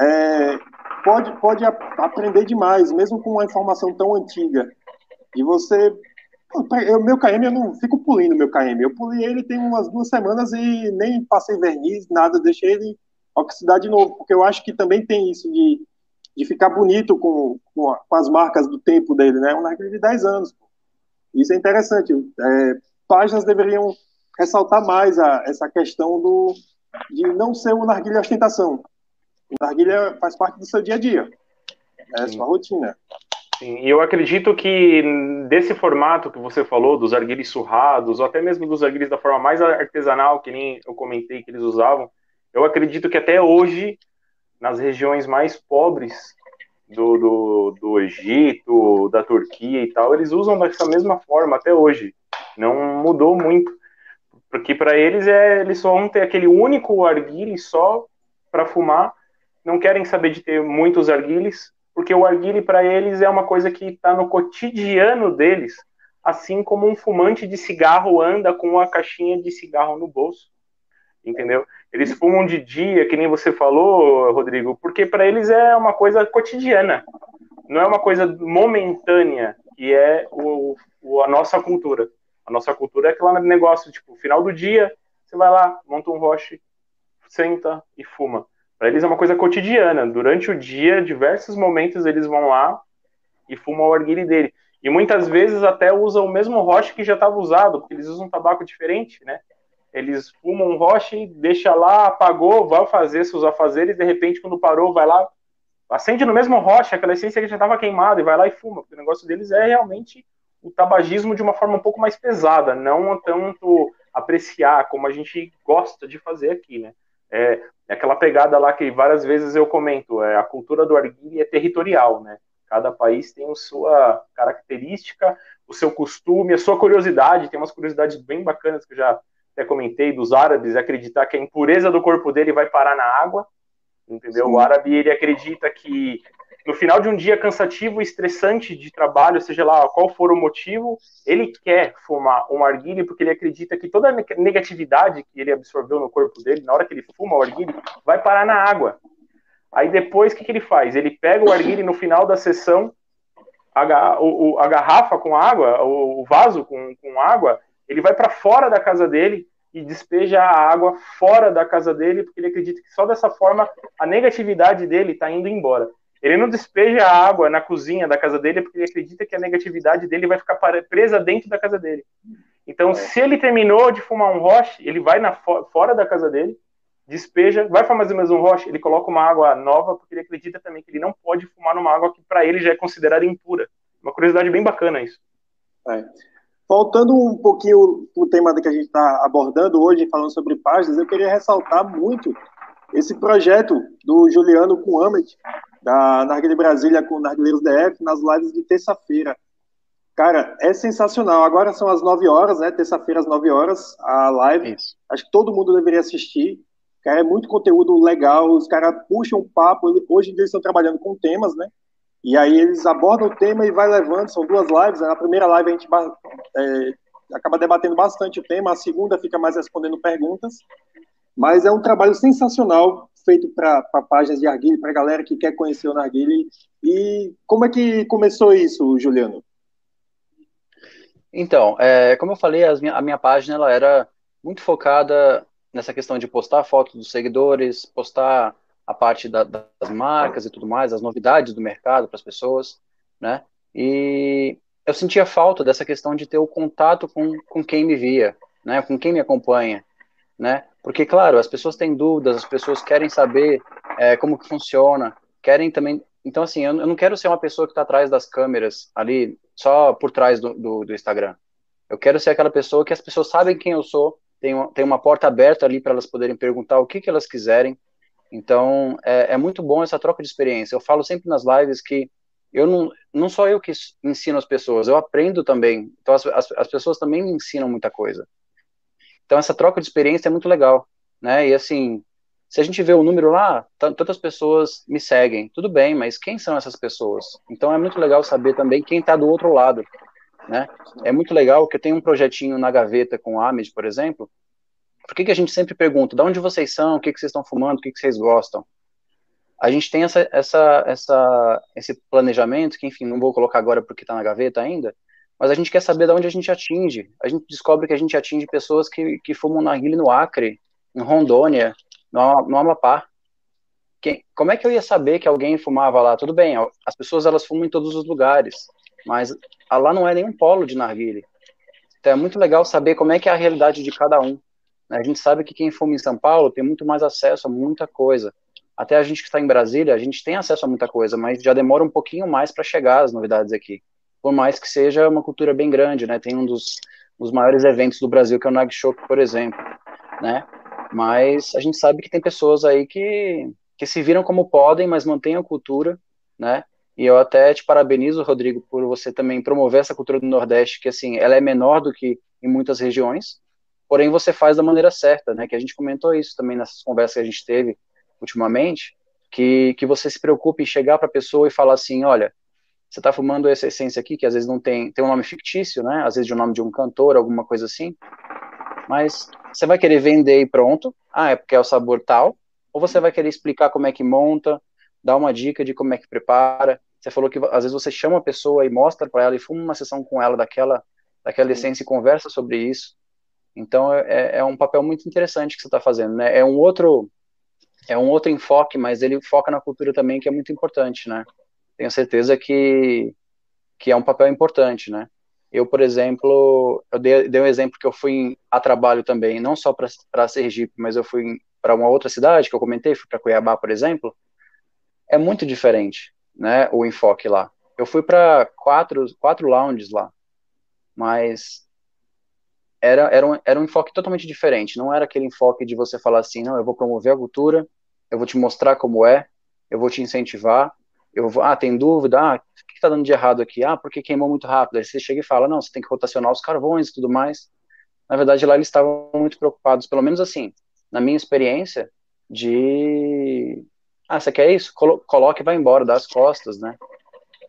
é, pode, pode aprender demais, mesmo com uma informação tão antiga. E você. O meu KM, eu não fico pulindo meu KM. Eu pulei ele tem umas duas semanas e nem passei verniz, nada, deixei ele oxidar de novo, porque eu acho que também tem isso de, de ficar bonito com, com as marcas do tempo dele, né? Um narguilé de 10 anos. Isso é interessante. É, páginas deveriam ressaltar mais a, essa questão do, de não ser uma narguilha ostentação. O narguilha faz parte do seu dia a dia, é a sua rotina. Sim, e eu acredito que desse formato que você falou, dos arguilhos surrados, ou até mesmo dos arguilhos da forma mais artesanal, que nem eu comentei que eles usavam, eu acredito que até hoje, nas regiões mais pobres do, do, do Egito, da Turquia e tal, eles usam dessa mesma forma até hoje. Não mudou muito. Porque para eles é, eles só vão ter aquele único arguile só para fumar. Não querem saber de ter muitos arguiles, porque o arguile para eles é uma coisa que está no cotidiano deles. assim como um fumante de cigarro anda com a caixinha de cigarro no bolso. Entendeu? Eles fumam de dia, que nem você falou, Rodrigo, porque para eles é uma coisa cotidiana, não é uma coisa momentânea, que é o, o, a nossa cultura. A nossa cultura é aquele negócio, tipo, final do dia, você vai lá, monta um roche, senta e fuma. Para eles é uma coisa cotidiana. Durante o dia, diversos momentos eles vão lá e fumam o arguile dele. E muitas vezes até usam o mesmo roche que já estava usado, porque eles usam um tabaco diferente, né? Eles fumam um roche, deixa lá, apagou, vai fazer seus afazeres, de repente, quando parou, vai lá, acende no mesmo roche, aquela essência que já estava queimada, e vai lá e fuma. Porque o negócio deles é realmente o tabagismo de uma forma um pouco mais pesada, não tanto apreciar como a gente gosta de fazer aqui, né? É, é aquela pegada lá que várias vezes eu comento, é, a cultura do arguile é territorial, né? Cada país tem a sua característica, o seu costume, a sua curiosidade. Tem umas curiosidades bem bacanas que eu já até comentei dos árabes, acreditar que a impureza do corpo dele vai parar na água, entendeu? Sim. O árabe ele acredita que no final de um dia cansativo e estressante de trabalho, seja lá qual for o motivo, ele quer fumar um arguile porque ele acredita que toda a negatividade que ele absorveu no corpo dele, na hora que ele fuma o arguile, vai parar na água. Aí depois, o que, que ele faz? Ele pega o arguile no final da sessão, a, o, a garrafa com água, o, vaso com, com água, ele vai para fora da casa dele e despeja a água fora da casa dele, porque ele acredita que só dessa forma a negatividade dele está indo embora. Ele não despeja a água na cozinha da casa dele porque ele acredita que a negatividade dele vai ficar presa dentro da casa dele. Então, é. se ele terminou de fumar um roche, ele vai na, fora da casa dele, despeja, vai fazer mais um roche, ele coloca uma água nova porque ele acredita também que ele não pode fumar numa água que para ele já é considerada impura. Uma curiosidade bem bacana isso. É. Voltando um pouquinho o tema que a gente está abordando hoje, falando sobre páginas, eu queria ressaltar muito esse projeto do Juliano com Amet, da Narguilha Brasília com Narguileiros DF, nas lives de terça-feira. Cara, é sensacional. Agora são as 9 horas, né? Terça-feira às 9 horas, a live. Isso. Acho que todo mundo deveria assistir. Cara, é muito conteúdo legal. Os caras puxam o papo. Hoje em dia eles estão trabalhando com temas, né? E aí eles abordam o tema e vai levando. São duas lives. Na primeira live a gente é, acaba debatendo bastante o tema. A segunda fica mais respondendo perguntas. Mas é um trabalho sensacional feito para páginas de Arguile, para a galera que quer conhecer o Narguile. E como é que começou isso, Juliano? Então, é, como eu falei, minha, a minha página ela era muito focada nessa questão de postar fotos dos seguidores, postar a parte da, das marcas e tudo mais, as novidades do mercado para as pessoas, né? E eu sentia falta dessa questão de ter o contato com, com quem me via, né? Com quem me acompanha, né? Porque, claro, as pessoas têm dúvidas, as pessoas querem saber é, como que funciona, querem também... Então, assim, eu, não quero ser uma pessoa que está atrás das câmeras ali, só por trás do, do, do Instagram. Eu quero ser aquela pessoa que as pessoas sabem quem eu sou, tem uma, tem uma porta aberta ali para elas poderem perguntar o que, que elas quiserem. Então, é, é, muito bom essa troca de experiência. Eu falo sempre nas lives que eu não, não sou eu que ensino as pessoas, eu aprendo também. Então, as, as, as pessoas também me ensinam muita coisa. Então, essa troca de experiência é muito legal, né? E assim, se a gente vê o número lá, tantas pessoas me seguem, tudo bem, mas quem são essas pessoas? Então, é muito legal saber também quem está do outro lado. Né? É muito legal que eu tenho um projetinho na gaveta com o Amed, por exemplo. Por que, que a gente sempre pergunta, de onde vocês são, o que, que vocês estão fumando, o que, que vocês gostam? A gente tem essa, essa, essa, esse planejamento, que enfim, não vou colocar agora porque está na gaveta ainda, mas a gente quer saber de onde a gente atinge. A gente descobre que a gente atinge pessoas que, que fumam narguile no Acre, em Rondônia, no, no Amapá. Quem, como é que eu ia saber que alguém fumava lá? Tudo bem, as pessoas elas fumam em todos os lugares, mas lá não é nenhum polo de narguile. Então é muito legal saber como é que é a realidade de cada um. A gente sabe que quem fuma em São Paulo tem muito mais acesso a muita coisa. Até a gente que está em Brasília, a gente tem acesso a muita coisa, mas já demora um pouquinho mais para chegar as novidades aqui. Por mais que seja uma cultura bem grande, né? Tem um dos, dos maiores eventos do Brasil, que é o Nag Show, por exemplo, né? Mas a gente sabe que tem pessoas aí que, que se viram como podem, mas mantêm a cultura, né? E eu até te parabenizo, Rodrigo, por você também promover essa cultura do Nordeste, que assim, ela é menor do que em muitas regiões, porém você faz da maneira certa, né? Que a gente comentou isso também nessas conversas que a gente teve ultimamente, que, que você se preocupe em chegar para a pessoa e falar assim, olha, você está fumando essa essência aqui, que às vezes não tem, tem um nome fictício, né? Às vezes de um nome de um cantor, alguma coisa assim. Mas você vai querer vender e pronto. Ah, é porque é o sabor tal. Ou você vai querer explicar como é que monta, dar uma dica de como é que prepara. Você falou que às vezes você chama a pessoa e mostra para ela e fuma uma sessão com ela daquela, daquela essência e conversa sobre isso. Então é, é, é um papel muito interessante que você está fazendo, né? É um outro é um outro enfoque, mas ele foca na cultura também, que é muito importante, né? Tenho certeza que que é um papel importante, né? Eu, por exemplo, eu dei, dei um exemplo que eu fui a trabalho também, não só para Sergipe, mas eu fui para uma outra cidade que eu comentei, fui para Cuiabá, por exemplo. É muito diferente, né? O enfoque lá. Eu fui para quatro, quatro lounges lá, mas era, era, um, era um enfoque totalmente diferente. Não era aquele enfoque de você falar assim, não, eu vou promover a cultura, eu vou te mostrar como é, eu vou te incentivar, eu vou, ah, tem dúvida, ah, o que está dando de errado aqui? Ah, porque queimou muito rápido. Aí você chega e fala, não, você tem que rotacionar os carvões e tudo mais. Na verdade, lá eles estavam muito preocupados, pelo menos assim, na minha experiência, de, ah, você quer isso? Coloque e vai embora, dá as costas, né?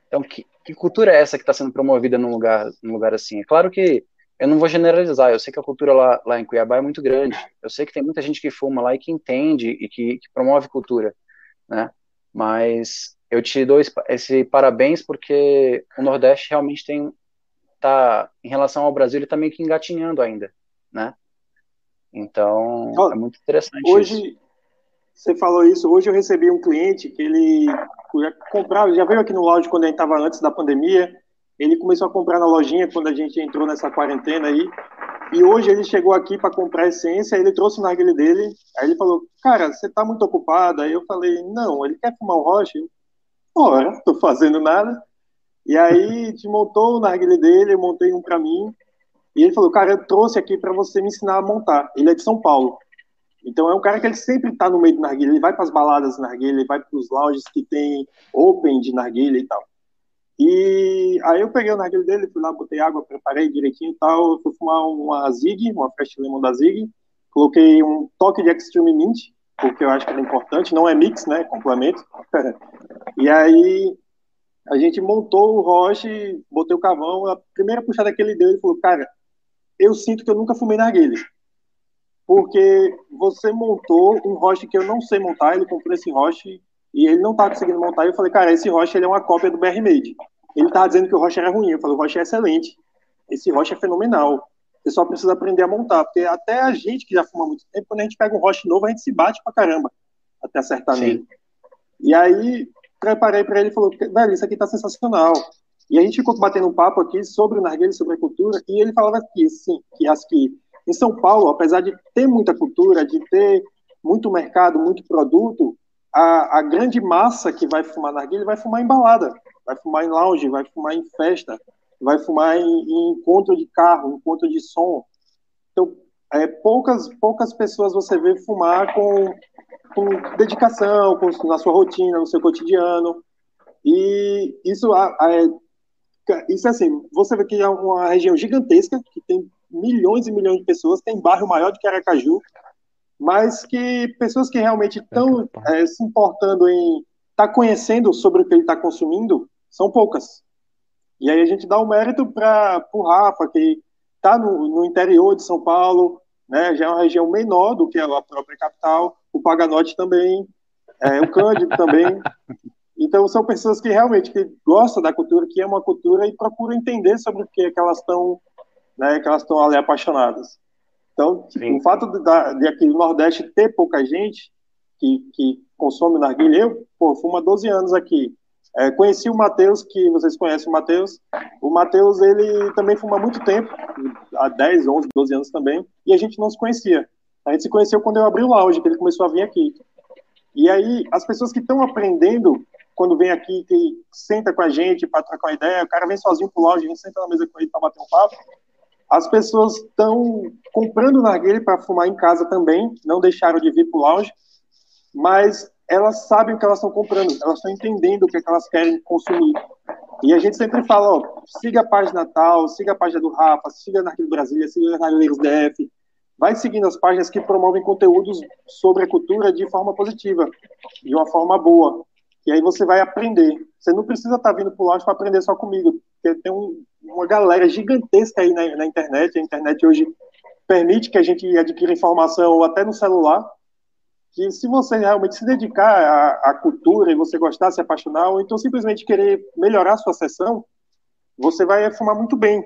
Então, que, que cultura é essa que está sendo promovida num lugar, num lugar assim? É claro que eu não vou generalizar, eu sei que a cultura lá, lá em Cuiabá é muito grande, eu sei que tem muita gente que fuma lá e que entende e que, que promove cultura, né? Mas eu te dou esse parabéns porque o Nordeste realmente tem tá em relação ao Brasil ele tá meio que engatinhando ainda, né? Então é muito interessante. Hoje isso. você falou isso. Hoje eu recebi um cliente que ele já comprava, já veio aqui no lounge quando a gente estava antes da pandemia ele começou a comprar na lojinha quando a gente entrou nessa quarentena aí. E hoje ele chegou aqui para comprar essência, ele trouxe o narguilé dele. Aí ele falou: Cara, você está muito ocupado? Aí eu falei: Não, ele quer fumar um rocha? Ora, tô fazendo nada. E aí te montou o narguilé dele, eu montei um para mim. E ele falou: Cara, eu trouxe aqui para você me ensinar a montar. Ele é de São Paulo. Então é um cara que ele sempre está no meio do narguilé. Ele vai para as baladas de narguilé, ele vai para os lounges que tem open de narguilé e tal. E aí eu peguei o narguilé dele, fui lá, botei água, preparei direitinho e tal, fui fumar uma Zig, uma Fresh Lemon da Zig, coloquei um toque de Extreme Mint, porque eu acho que é importante, não é mix, né, complemento. e aí a gente montou o roche, botei o cavão, a primeira puxada que ele deu, ele falou, cara, eu sinto que eu nunca fumei narguilé. Porque você montou um roche que eu não sei montar, ele comprou esse roche e ele não estava conseguindo montar. E eu falei, cara, esse Rocha ele é uma cópia do BR Made. Ele estava dizendo que o Rocha era ruim. Eu falei, o Rocha é excelente. Esse Rocha é fenomenal. Você só precisa aprender a montar. Porque até a gente que já fuma muito tempo, quando a gente pega um Rocha novo, a gente se bate pra caramba até acertar Sim. nele. E aí, preparei para ele e falou, velho, isso aqui tá sensacional. E a gente ficou batendo um papo aqui sobre o narguilé, sobre a cultura, e ele falava que, assim, que, as que em São Paulo, apesar de ter muita cultura, de ter muito mercado, muito produto, a, a grande massa que vai fumar narguilha vai fumar em balada, vai fumar em lounge, vai fumar em festa, vai fumar em, em encontro de carro, encontro de som. Então, é, poucas, poucas pessoas você vê fumar com, com dedicação, com, na sua rotina, no seu cotidiano. E isso, é, isso é assim, você vê que é uma região gigantesca, que tem milhões e milhões de pessoas, tem bairro maior do que Aracaju, mas que pessoas que realmente estão é, se importando em estar tá conhecendo sobre o que ele está consumindo são poucas. E aí a gente dá o um mérito para o Rafa, que está no, no, interior de São Paulo, né, já é uma região menor do que a própria capital, o Paganote também, é, o Cândido também. Então são pessoas que realmente que gostam da cultura, que amam a cultura e procuram entender sobre o que, é que elas estão né, que elas estão ali apaixonadas. Então, Sim. o fato de, de, aqui no Nordeste ter pouca gente que, que consome narguilha, eu pô, fumo há 12 anos aqui. É, conheci o Matheus, que vocês conhecem o Matheus. O Matheus, ele também fuma há muito tempo, há 10, 11, 12 anos também, e a gente não se conhecia. A gente se conheceu quando eu abri o lounge, que ele começou a vir aqui. E aí, as pessoas que estão aprendendo, quando vem aqui, que senta com a gente para trocar uma ideia, o cara vem sozinho pro lounge, a gente senta na mesa com ele para bater um papo, as pessoas estão comprando narguilé para fumar em casa também, não deixaram de vir para o lounge, mas elas sabem o que elas estão comprando, elas estão entendendo o que, é que, elas querem consumir. E a gente sempre fala, ó, siga a página tal, siga a página do Rafa, siga a Narguilé Brasília, siga a Narguilheiros DF, vai seguindo as páginas que promovem conteúdos sobre a cultura de forma positiva, de uma forma boa. E aí você vai aprender. Você não precisa estar tá vindo para o lounge para aprender só comigo, porque tem um, uma galera gigantesca aí na, na internet. A internet hoje permite que a gente adquira informação até no celular, que se você realmente se dedicar à, à, cultura e você gostar, se apaixonar, ou então simplesmente querer melhorar a sua sessão, você vai fumar muito bem,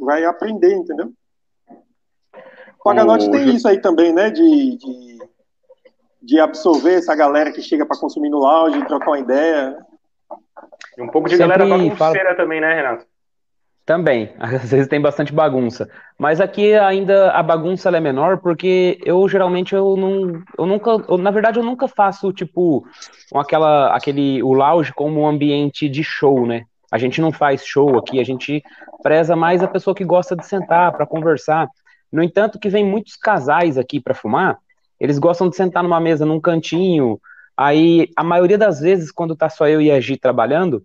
vai aprender, entendeu? O Paganote tem isso aí também, né, de, de, de, absorver essa galera que chega para consumir no lounge, trocar uma ideia. E um pouco de Sempre galera bagunceira fala... também, né, Renato? Também, às vezes tem bastante bagunça. Mas aqui ainda a bagunça é menor porque eu geralmente eu não, eu nunca, eu, na verdade eu nunca faço tipo aquela, aquele o lounge como um ambiente de show, né? A gente não faz show aqui, a gente preza mais a pessoa que gosta de sentar para conversar. No entanto, que vem muitos casais aqui para fumar, eles gostam de sentar numa mesa num cantinho. Aí a maioria das vezes quando tá só eu e a Gi trabalhando,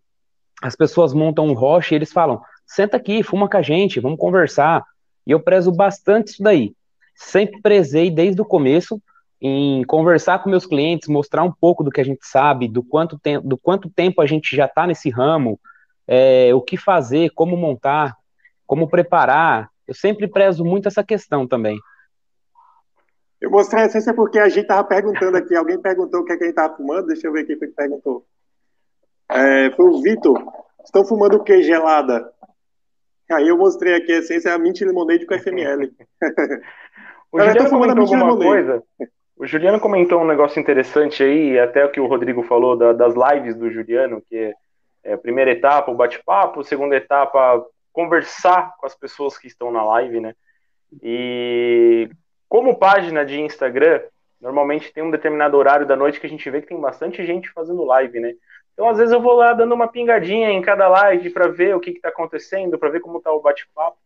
as pessoas montam um roche e eles falam: senta aqui, fuma com a gente, vamos conversar. E eu prezo bastante isso daí. Sempre prezei desde o começo em conversar com meus clientes, mostrar um pouco do que a gente sabe, do quanto, do quanto tempo a gente já está nesse ramo, é, o que fazer, como montar, como preparar. Eu sempre prezo muito essa questão também. Eu mostrei a essência porque a gente estava perguntando aqui, alguém perguntou o que, é que a gente estava fumando, deixa eu ver quem foi que perguntou. É, foi o Vitor. Estão fumando o que gelada? Aí eu mostrei aqui a essência, é a Mint Lemonade com FML. o Juliano comentou alguma coisa. O Juliano comentou um negócio interessante aí, até o que o Rodrigo falou da, das lives do Juliano, que é, é a primeira etapa, o bate-papo, segunda etapa, conversar com as pessoas que estão na live, né? E como página de Instagram, normalmente tem um determinado horário da noite que a gente vê que tem bastante gente fazendo live, né? Então, às vezes, eu vou lá dando uma pingadinha em cada live para ver o que está acontecendo, para ver como está o bate-papo.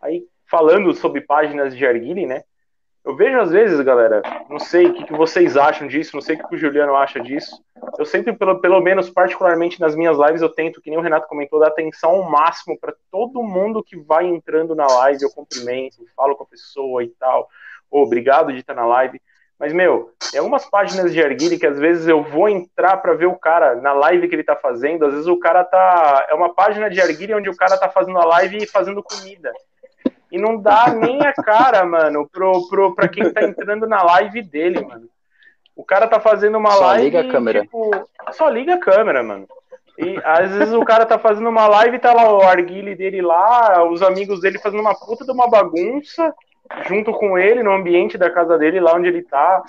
Aí, falando sobre páginas de Arguile, né? Eu vejo às vezes, galera, não sei o que, que vocês acham disso, não sei o que o Juliano acha disso. Eu sempre, pelo, pelo menos, particularmente nas minhas lives, eu tento, que nem o Renato comentou, dar atenção ao máximo para todo mundo que vai entrando na live. Eu cumprimento, falo com a pessoa e tal. Oh, obrigado de estar na live. Mas, meu, tem algumas páginas de Arguile que às vezes eu vou entrar para ver o cara na live que ele tá fazendo. Às vezes o cara tá. É uma página de Arguile onde o cara tá fazendo a live e fazendo comida. E não dá nem a cara, mano, pro, pro, pra quem tá entrando na live dele, mano. O cara tá fazendo uma só live. Só liga a câmera. Tipo, só liga a câmera, mano. E às vezes o cara tá fazendo uma live e tá lá o arguile dele lá, os amigos dele fazendo uma puta de uma bagunça junto com ele no ambiente da casa dele, lá onde ele tá,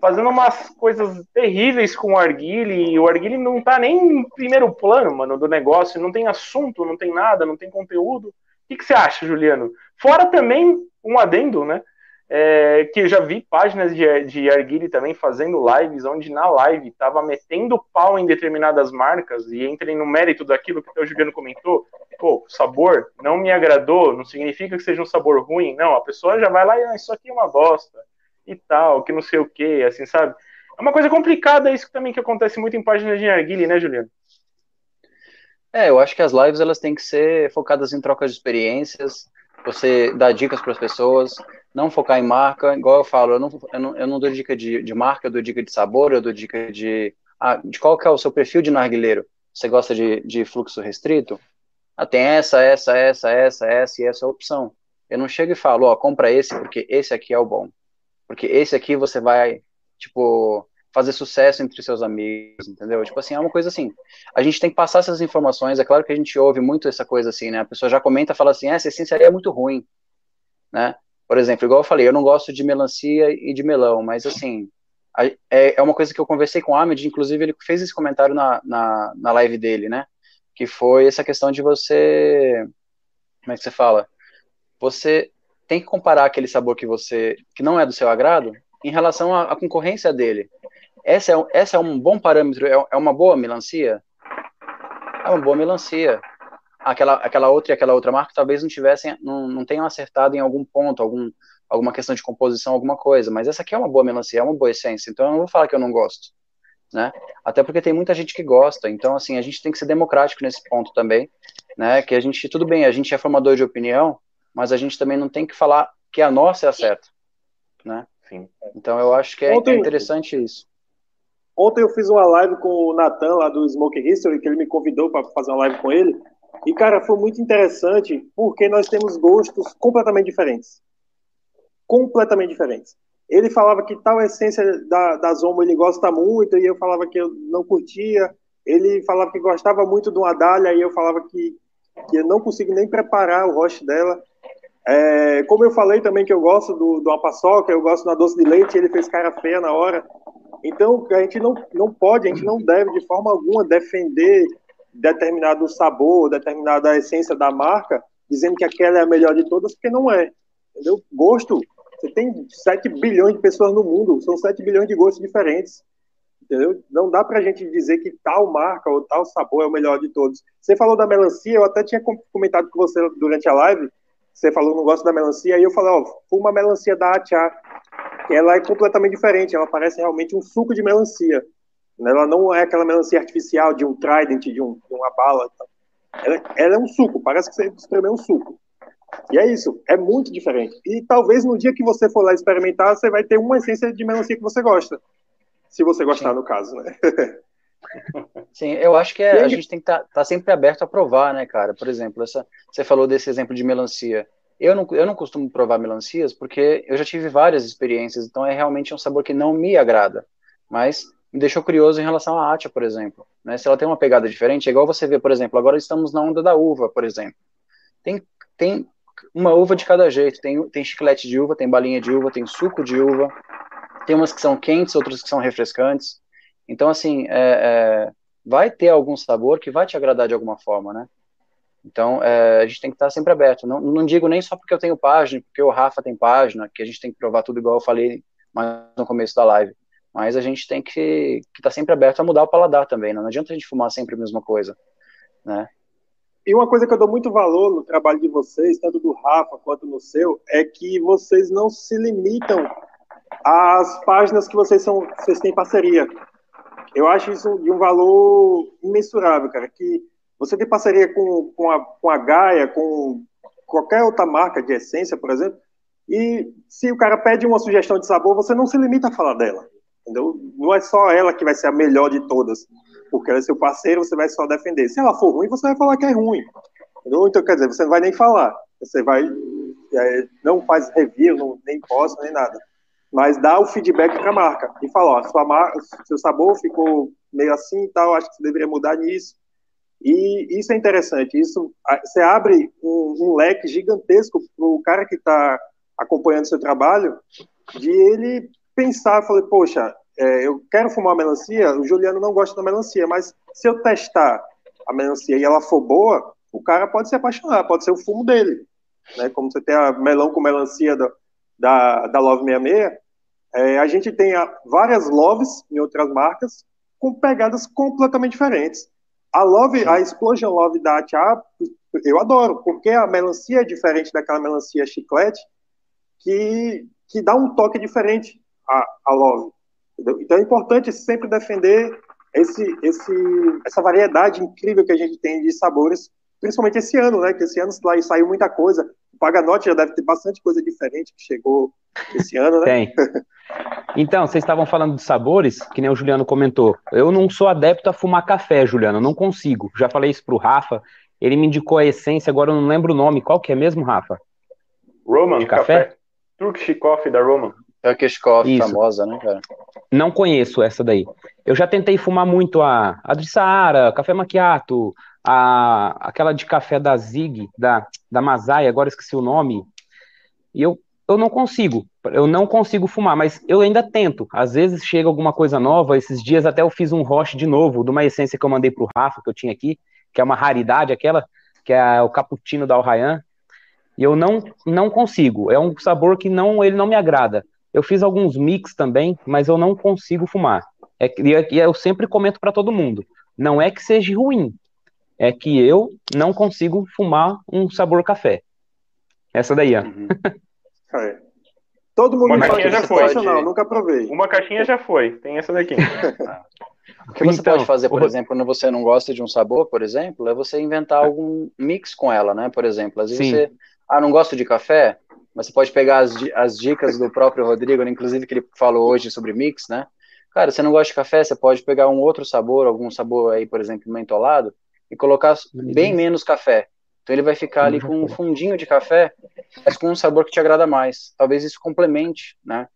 fazendo umas coisas terríveis com o Arguile, e o Arguile não tá nem em primeiro plano, mano, do negócio, não tem assunto, não tem nada, não tem conteúdo. O que, que você acha, Juliano? Fora também um adendo, né? é, que eu já vi páginas de, de Arguile também fazendo lives, onde na live estava metendo pau em determinadas marcas, e entrem no mérito daquilo que o Juliano comentou, pô, sabor não me agradou, não significa que seja um sabor ruim, não, a pessoa já vai lá e, ah, isso aqui é uma bosta, e tal, que não sei o que, assim, sabe? É uma coisa complicada isso também que acontece muito em páginas de Arguile, né, Juliano? É, eu acho que as lives elas têm que ser focadas em trocas de experiências, você dá dicas para as pessoas, não focar em marca, igual eu falo, eu não, eu não, eu não dou dica de, de marca, eu dou dica de sabor, eu dou dica de, ah, de qual que é o seu perfil de narguileiro. Você gosta de, de fluxo restrito? Ah, tem essa, essa, essa, essa, essa e essa opção. Eu não chego e falo, ó, compra esse porque esse aqui é o bom. Porque esse aqui você vai, tipo, fazer sucesso entre seus amigos, entendeu? Tipo assim, é uma coisa assim. A gente tem que passar essas informações. É claro que a gente ouve muito essa coisa assim, né? A pessoa já comenta, fala assim, essa essência é muito ruim, né? Por exemplo, igual eu falei, eu não gosto de melancia e de melão, mas assim, é, é uma coisa que eu conversei com o Ahmed, inclusive ele fez esse comentário na, na, na live dele, né? Que foi essa questão de você. Como é que você fala? Você tem que comparar aquele sabor que você. que não é do seu agrado em relação à, à concorrência dele. Essa é, essa é um bom parâmetro, é, é uma boa melancia? É uma boa melancia aquela, aquela outra e aquela outra marca talvez não tivessem, não, não tenham acertado em algum ponto, algum, alguma questão de composição, alguma coisa, mas essa aqui é uma boa melancia, é uma boa essência, então eu não vou falar que eu não gosto, né? Até porque tem muita gente que gosta, então assim, a gente tem que ser democrático nesse ponto também, né? Que a gente, tudo bem, a gente é formador de opinião, mas a gente também não tem que falar que a nossa é a certa, né? Sim. Então eu acho que é, Ontem, é interessante isso. Ontem eu fiz uma live com o Nathan, lá do Smoke History, que ele me convidou para fazer uma live com ele. E, cara, foi muito interessante porque nós temos gostos completamente diferentes. Completamente diferentes. Ele falava que tal essência da, da Zomo ele gosta muito, e eu falava que eu não curtia. Ele falava que gostava muito do Adalha, e eu falava que, que eu não consigo nem preparar o rosto dela. É, como eu falei também que eu gosto do, do paçoca, eu gosto da doce de leite, ele fez cara feia na hora. Então, a gente não, não pode, a gente não deve de forma alguma defender determinado sabor, determinada essência da marca, dizendo que aquela é a melhor de todas, porque não é. Entendeu? Gosto, você tem 7 bilhões de pessoas no mundo, são 7 bilhões de gostos diferentes. Entendeu? Não dá pra gente dizer que tal marca ou tal sabor é o melhor de todos. Você falou da melancia, eu até tinha comentado com você durante a live, você falou não gosta da melancia, e eu falei, ó, uma melancia da que ela é completamente diferente, ela parece realmente um suco de melancia. Ela não é aquela melancia artificial de um trident, de, um, de uma bala. Ela, ela, é um suco, parece que você espremeu um suco. E é isso, é muito diferente. E talvez no dia que você for lá experimentar, você vai ter uma essência de melancia que você gosta. Se você gostar, Sim. no caso, né? Sim, eu acho que é, a gente tem que estar tá, tá sempre aberto a provar, né, cara? Por exemplo, essa, você falou desse exemplo de melancia. Eu não, eu não costumo provar melancias porque eu já tive várias experiências, então é realmente um sabor que não me agrada. Mas me deixou curioso em relação à Atia, por exemplo. Né? Se ela tem uma pegada diferente, é igual você vê, por exemplo, agora estamos na onda da uva, por exemplo. Tem, tem uma uva de cada jeito. Tem, tem chiclete de uva, tem balinha de uva, tem suco de uva. Tem umas que são quentes, outras que são refrescantes. Então, assim, é, é, vai ter algum sabor que vai te agradar de alguma forma, né? Então, é, a gente tem que estar sempre aberto. Não, não digo nem só porque eu tenho página, porque o Rafa tem página, que a gente tem que provar tudo igual eu falei no começo da live. Mas a gente tem que estar tá sempre aberto a mudar o paladar também. Né? Não adianta a gente fumar sempre a mesma coisa, né? E uma coisa que eu dou muito valor no trabalho de vocês, tanto do Rafa quanto no seu, é que vocês não se limitam às páginas que vocês são, vocês têm parceria. Eu acho isso de um valor imensurável, cara. Que você tem parceria com, com, a, com a Gaia, com qualquer outra marca de essência, por exemplo, e se o cara pede uma sugestão de sabor, você não se limita a falar dela. Entendeu? Não é só ela que vai ser a melhor de todas, porque ela é seu parceiro, você vai só defender. Se ela for ruim, você vai falar que é ruim. Entendeu? Então, quer dizer, você não vai nem falar. Você vai. É, não faz review, não, nem posta, nem nada. Mas dá o feedback para a marca. E fala: ó, sua marca, seu sabor ficou meio assim e tal, acho que você deveria mudar nisso. E isso é interessante. Isso você abre um, um leque gigantesco para o cara que está acompanhando seu trabalho, de ele pensar, falei, poxa, é, eu quero fumar melancia, o Juliano não gosta da melancia, mas se eu testar a melancia e ela for boa, o cara pode se apaixonar, pode ser o fumo dele. Né? Como você tem a melão com melancia da, da, da Love 66, é, a gente tem a, várias Loves em outras marcas com pegadas completamente diferentes. A Love, a Explosion Love da ATA, eu adoro, porque a melancia é diferente daquela melancia chiclete que, que dá um toque diferente a, a Love. Entendeu? Então é importante sempre defender esse, esse, essa variedade incrível que a gente tem de sabores, principalmente esse ano, né? Que esse ano lá saiu muita coisa. O Paganote já deve ter bastante coisa diferente que chegou esse ano, né? Tem. Então, vocês estavam falando de sabores, que nem o Juliano comentou. Eu não sou adepto a fumar café, Juliano, não consigo. Já falei isso pro Rafa, ele me indicou a essência, agora eu não lembro o nome. Qual que é mesmo, Rafa? Roman, de café? café. Turkish Coffee da Roman. Turkish Coffee, Isso. famosa, né, cara? Não conheço essa daí. Eu já tentei fumar muito a, a Café Macchiato, a, aquela de café da Zig, da, da Masai, agora esqueci o nome. E eu, eu não consigo, eu não consigo fumar, mas eu ainda tento. Às vezes chega alguma coisa nova, esses dias até eu fiz um roche de novo, de uma essência que eu mandei pro Rafa, que eu tinha aqui, que é uma raridade aquela, que é o cappuccino da Alrayan. E eu não, não consigo. É um sabor que não ele não me agrada. Eu fiz alguns mix também, mas eu não consigo fumar. É, e eu sempre comento para todo mundo: não é que seja ruim, é que eu não consigo fumar um sabor café. Essa daí, ó. Uhum. é. Todo mundo Uma caixinha já foi. Nunca provei. Uma caixinha já foi. Tem essa daqui. o que você então, pode fazer, por o... exemplo, quando você não gosta de um sabor, por exemplo, é você inventar algum mix com ela, né? Por exemplo, às vezes Sim. você, ah, não gosto de café, mas você pode pegar as, as dicas do próprio Rodrigo, né, inclusive que ele falou hoje sobre mix, né? Cara, você não gosta de café, você pode pegar um outro sabor, algum sabor aí, por exemplo, mentolado, e colocar bem menos café. Então ele vai ficar ali com um fundinho de café, mas com um sabor que te agrada mais. Talvez isso complemente, né?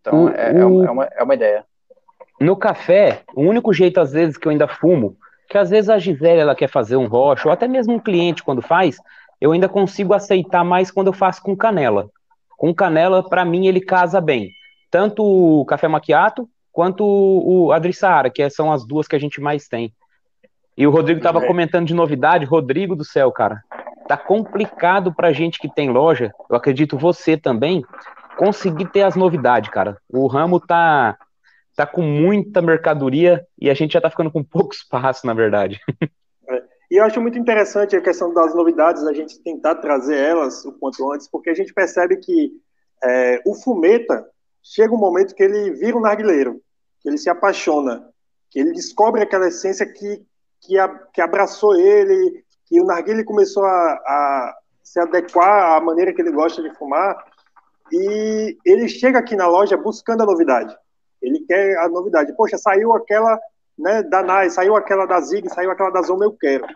Então é, é, uma, é uma ideia. No café, o único jeito, às vezes, que eu ainda fumo, que às vezes a Gisele ela quer fazer um rocha, ou até mesmo um cliente quando faz, eu ainda consigo aceitar mais quando eu faço com canela. Com canela, para mim, ele casa bem. Tanto o café maquiato quanto o Adrissara, que são as duas que a gente mais tem. E o Rodrigo estava comentando de novidade. Rodrigo do céu, cara. Tá complicado pra gente que tem loja, eu acredito você também, conseguir ter as novidades, cara. O ramo tá, tá com muita mercadoria e a gente já tá ficando com pouco espaço, na verdade. E eu acho muito interessante a questão das novidades, a gente tentar trazer elas o quanto antes, porque a gente percebe que é, o fumeta chega um momento que ele vira um narguileiro, que ele se apaixona, que ele descobre aquela essência que, que, a, que abraçou ele, que o narguilé começou a, a se adequar à maneira que ele gosta de fumar, e ele chega aqui na loja buscando a novidade. Ele quer a novidade. Poxa, saiu aquela né, da NAI, saiu aquela da Zig, saiu aquela da Zoma, eu quero.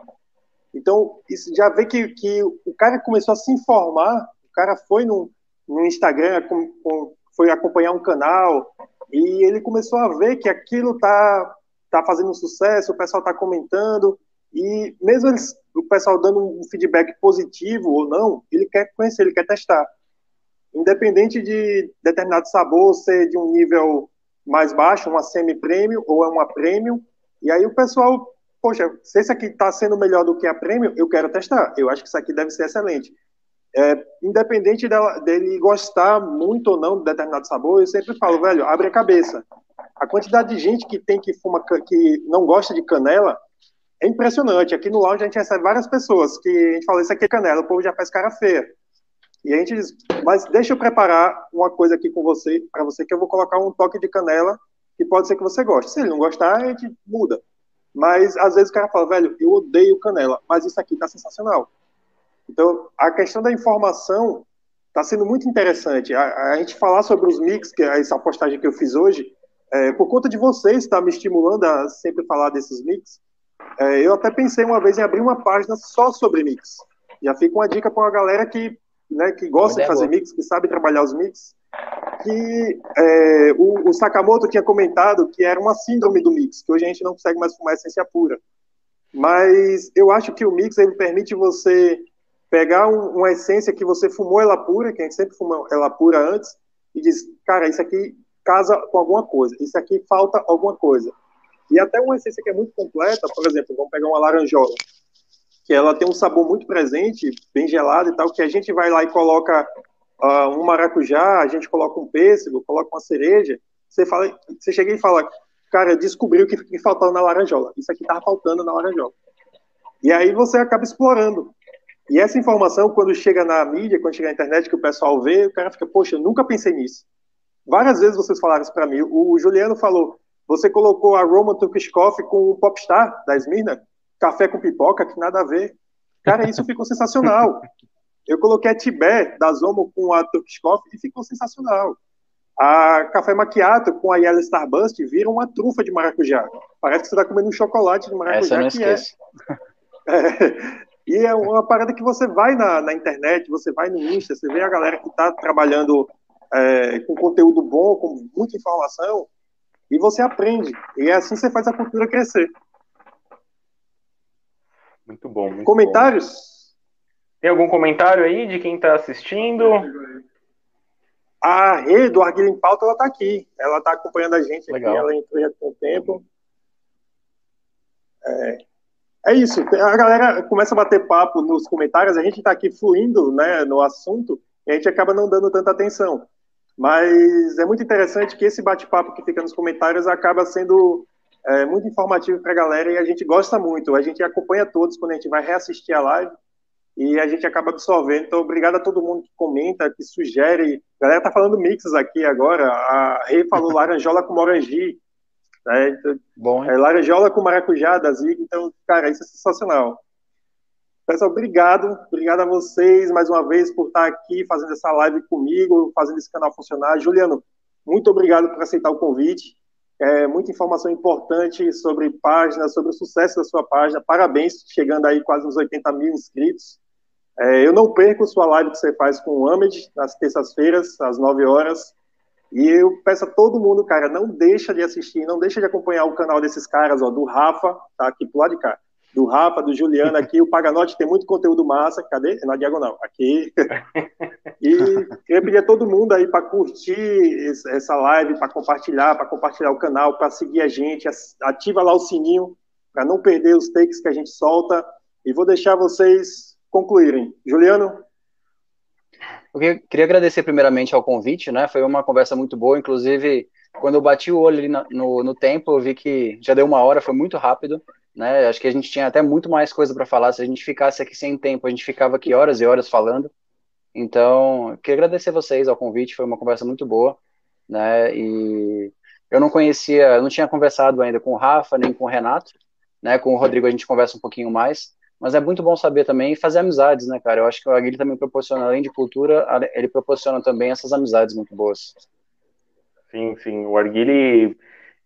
Então, isso já vê que, que o cara começou a se informar, o cara foi no, no Instagram, com, com, foi acompanhar um canal, e ele começou a ver que aquilo tá, tá fazendo sucesso, o pessoal tá comentando, e mesmo eles, o pessoal dando um feedback positivo ou não, ele quer conhecer, ele quer testar. Independente de determinado sabor ser de um nível mais baixo, uma semi-premium ou é uma premium, e aí o pessoal, poxa, se esse aqui está sendo melhor do que a premium, eu quero testar. Eu acho que isso aqui deve ser excelente. É, independente dela, dele gostar muito ou não de determinado sabor, eu sempre falo, velho, abre a cabeça. A quantidade de gente que tem que fuma, que não gosta de canela é impressionante. Aqui no lounge a gente recebe várias pessoas que a gente fala, isso aqui é canela, o povo já faz cara feia. E a gente diz, mas deixa eu preparar uma coisa aqui com você, para você, que eu vou colocar um toque de canela que pode ser que você goste. Se ele não gostar, a gente muda. Mas às vezes o cara fala, velho, eu odeio canela, mas isso aqui tá sensacional. Então, a questão da informação está sendo muito interessante. A, a, gente falar sobre os mix, que é essa postagem que eu fiz hoje, é, por conta de vocês, está me estimulando a sempre falar desses mix. É, eu até pensei uma vez em abrir uma página só sobre mix. Já fica uma dica para a galera que né, que gosta de fazer mix, que sabe trabalhar os mix, que é, o, o, Sakamoto tinha comentado que era uma síndrome do mix, que hoje a gente não consegue mais fumar essência pura. Mas eu acho que o mix ele permite você pegar um, uma essência que você fumou ela pura, que a gente sempre fumou ela pura antes, e diz, cara, isso aqui casa com alguma coisa, isso aqui falta alguma coisa. E até uma essência que é muito completa, por exemplo, vamos pegar uma laranjola que ela tem um sabor muito presente, bem gelado e tal, que a gente vai lá e coloca uh, um maracujá, a gente coloca um pêssego, coloca uma cereja, você fala, você chega e fala, cara, descobriu que, que faltava na laranjola. Isso aqui tava faltando na laranjola. E aí você acaba explorando. E essa informação, quando chega na mídia, quando chega na internet, que o pessoal vê, o cara fica, poxa, nunca pensei nisso. Várias vezes vocês falaram isso para mim. O Juliano falou, você colocou a Roman Turkish Coffee com o Popstar da Smirna? Café com pipoca, que nada a ver. Cara, isso ficou sensacional. Eu coloquei a Tibé da Zomo com a Turkish Coffee e ficou sensacional. A café maquiato com a Yellow Starburst vira uma trufa de maracujá. Parece que você está comendo um chocolate de maracujá. Essa eu não esqueço. É, é, e é uma parada que você vai na, na, internet, você vai no Insta, você vê a galera que está trabalhando é, com conteúdo bom, com muita informação, e você aprende. E é assim você faz a cultura crescer. Muito bom. Muito Comentários? Bom. Tem algum comentário aí de quem está assistindo? A Rê do Arguilha em Pauta, ela está aqui. Ela está acompanhando a gente Legal. aqui. Ela entrou já tem um tempo. É, é isso. A galera começa a bater papo nos comentários. A gente está aqui fluindo né, no assunto e a gente acaba não dando tanta atenção. Mas é muito interessante que esse bate-papo que fica nos comentários acaba sendo é muito informativo para a galera e a gente gosta muito. A gente acompanha todos quando a gente vai reassistir a live e a gente acaba absorvendo. Então, obrigado a todo mundo que comenta, que sugere. A galera tá falando mixes aqui agora. A Rei falou laranjola com morangi. Né? Então, Bom, é, laranjola com maracujá da Zig. Então, cara, isso é sensacional. Pessoal, obrigado. Obrigado a vocês mais uma vez por estar aqui fazendo essa live comigo, fazendo esse canal funcionar. Juliano, muito obrigado por aceitar o convite. É, muita informação importante sobre página, sobre o sucesso da sua página. Parabéns, chegando aí quase uns 80 mil inscritos. É, eu não perco sua live que você faz com o Ahmed, nas terças-feiras, às 9 horas. E eu peço a todo mundo, cara, não deixa de assistir, não deixa de acompanhar o canal desses caras, ó, do Rafa, tá aqui pro lado de cá. Do Rafa, do Juliano aqui, o Paganote tem muito conteúdo massa. Cadê? É na diagonal, aqui. E queria pedir a todo mundo aí para curtir essa live, para compartilhar, para compartilhar o canal, para seguir a gente, ativa lá o sininho para não perder os takes que a gente solta. E vou deixar vocês concluírem. Juliano? Eu queria agradecer primeiramente ao convite, né? Foi uma conversa muito boa, inclusive quando eu bati o olho ali no, no tempo, eu vi que já deu uma hora, foi muito rápido, né? Acho que a gente tinha até muito mais coisa para falar. Se a gente ficasse aqui sem tempo, a gente ficava aqui horas e horas falando. Então, queria agradecer vocês ao convite, foi uma conversa muito boa, né? E eu não conhecia, eu não tinha conversado ainda com o Rafa nem com o Renato, né? Com o Rodrigo a gente conversa um pouquinho mais, mas é muito bom saber também fazer amizades, né, cara? Eu acho que o Aguilha também proporciona, além de cultura, ele proporciona também essas amizades muito boas. Sim, sim. O Arguile,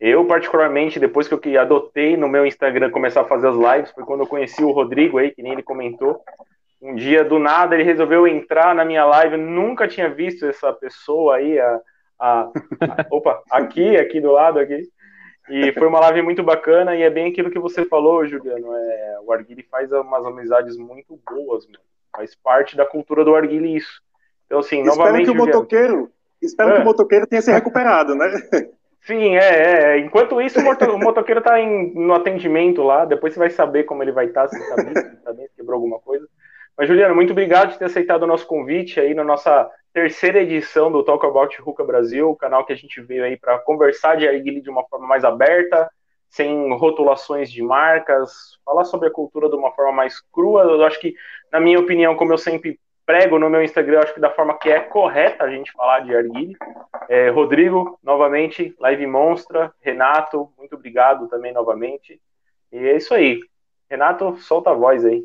eu particularmente, depois que eu adotei no meu Instagram começar a fazer as lives, foi quando eu conheci o Rodrigo aí, que nem ele comentou. Um dia, do nada, ele resolveu entrar na minha live. Eu nunca tinha visto essa pessoa aí, a, a, a opa, aqui, aqui do lado, aqui. E foi uma live muito bacana e é bem aquilo que você falou, Juliano. É, o Arguile faz umas amizades muito boas, mano. faz parte da cultura do Arguile isso. Então, assim, espero novamente. Que o Juliano... motoqueiro, espero é. que o motoqueiro tenha se recuperado, né? Sim, é, é. Enquanto isso, o, motoqueiro tá em, no atendimento lá. Depois você vai saber como ele vai estar, tá, se tá bem, se tá bem, se quebrou alguma coisa. Mas, Juliano, muito obrigado por ter aceitado o nosso convite aí na nossa terceira edição do Talk About Ruka Brasil, o canal que a gente veio aí para conversar de arguile de uma forma mais aberta, sem rotulações de marcas, falar sobre a cultura de uma forma mais crua. Eu acho que, na minha opinião, como eu sempre prego no meu Instagram, acho que da forma que é correta a gente falar de arguile. É, Rodrigo, novamente, Live Monstra, Renato, muito obrigado também novamente. E é isso aí. Renato, solta a voz aí.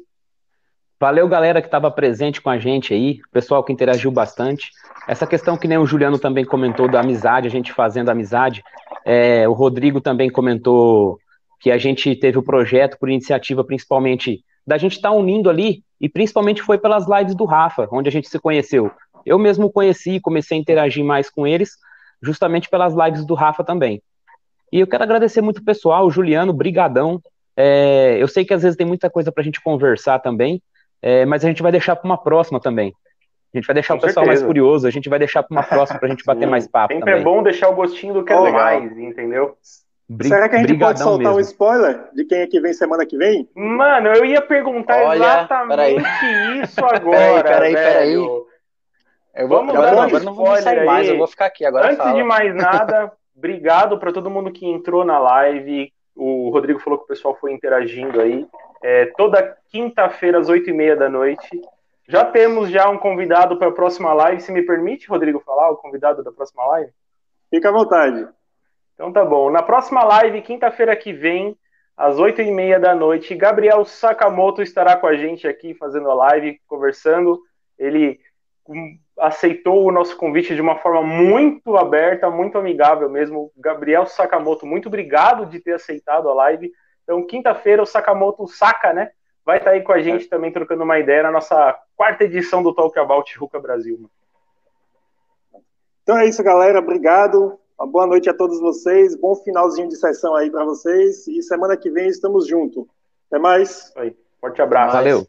Valeu, galera que estava presente com a gente aí, pessoal que interagiu bastante. Essa questão que nem o Juliano também comentou da amizade, a gente fazendo amizade. É, o Rodrigo também comentou que a gente teve o projeto por iniciativa, principalmente, da gente estar tá unindo ali, e principalmente foi pelas lives do Rafa, onde a gente se conheceu. Eu mesmo conheci, comecei a interagir mais com eles, justamente pelas lives do Rafa também. E eu quero agradecer muito o pessoal, o Juliano, brigadão. É, eu sei que às vezes tem muita coisa para a gente conversar também, é, mas a gente vai deixar para uma próxima também. A gente vai deixar Com o pessoal certeza. mais curioso, a gente vai deixar para uma próxima para a gente bater mais papo. Sempre é também. é bom deixar o gostinho do que é mais, entendeu? Bri Será que a gente pode soltar mesmo. um spoiler de quem é que vem semana que vem? Mano, eu ia perguntar Olha, exatamente isso agora. Peraí, peraí, Eu vou, Vamos agora, não, agora não vou sair aí. mais, eu vou ficar aqui agora. Antes fala. de mais nada, obrigado para todo mundo que entrou na live. O Rodrigo falou que o pessoal foi interagindo aí é, toda quinta-feira às oito e meia da noite. Já temos já um convidado para a próxima live. Se me permite, Rodrigo, falar o convidado da próxima live? Fica à vontade. Então tá bom. Na próxima live, quinta-feira que vem, às oito e meia da noite, Gabriel Sakamoto estará com a gente aqui fazendo a live, conversando. Ele hum, aceitou o nosso convite de uma forma muito aberta, muito amigável mesmo. Gabriel Sakamoto, muito obrigado de ter aceitado a live. Então, quinta-feira, o Sakamoto Saka, né? Vai estar tá aí com a gente também trocando uma ideia na nossa quarta edição do Talk About Ruka Brasil. Então é isso, galera. Obrigado. Uma boa noite a todos vocês. Bom finalzinho de sessão aí para vocês. E semana que vem estamos juntos. Até mais. Aí. Forte abraço. Valeu.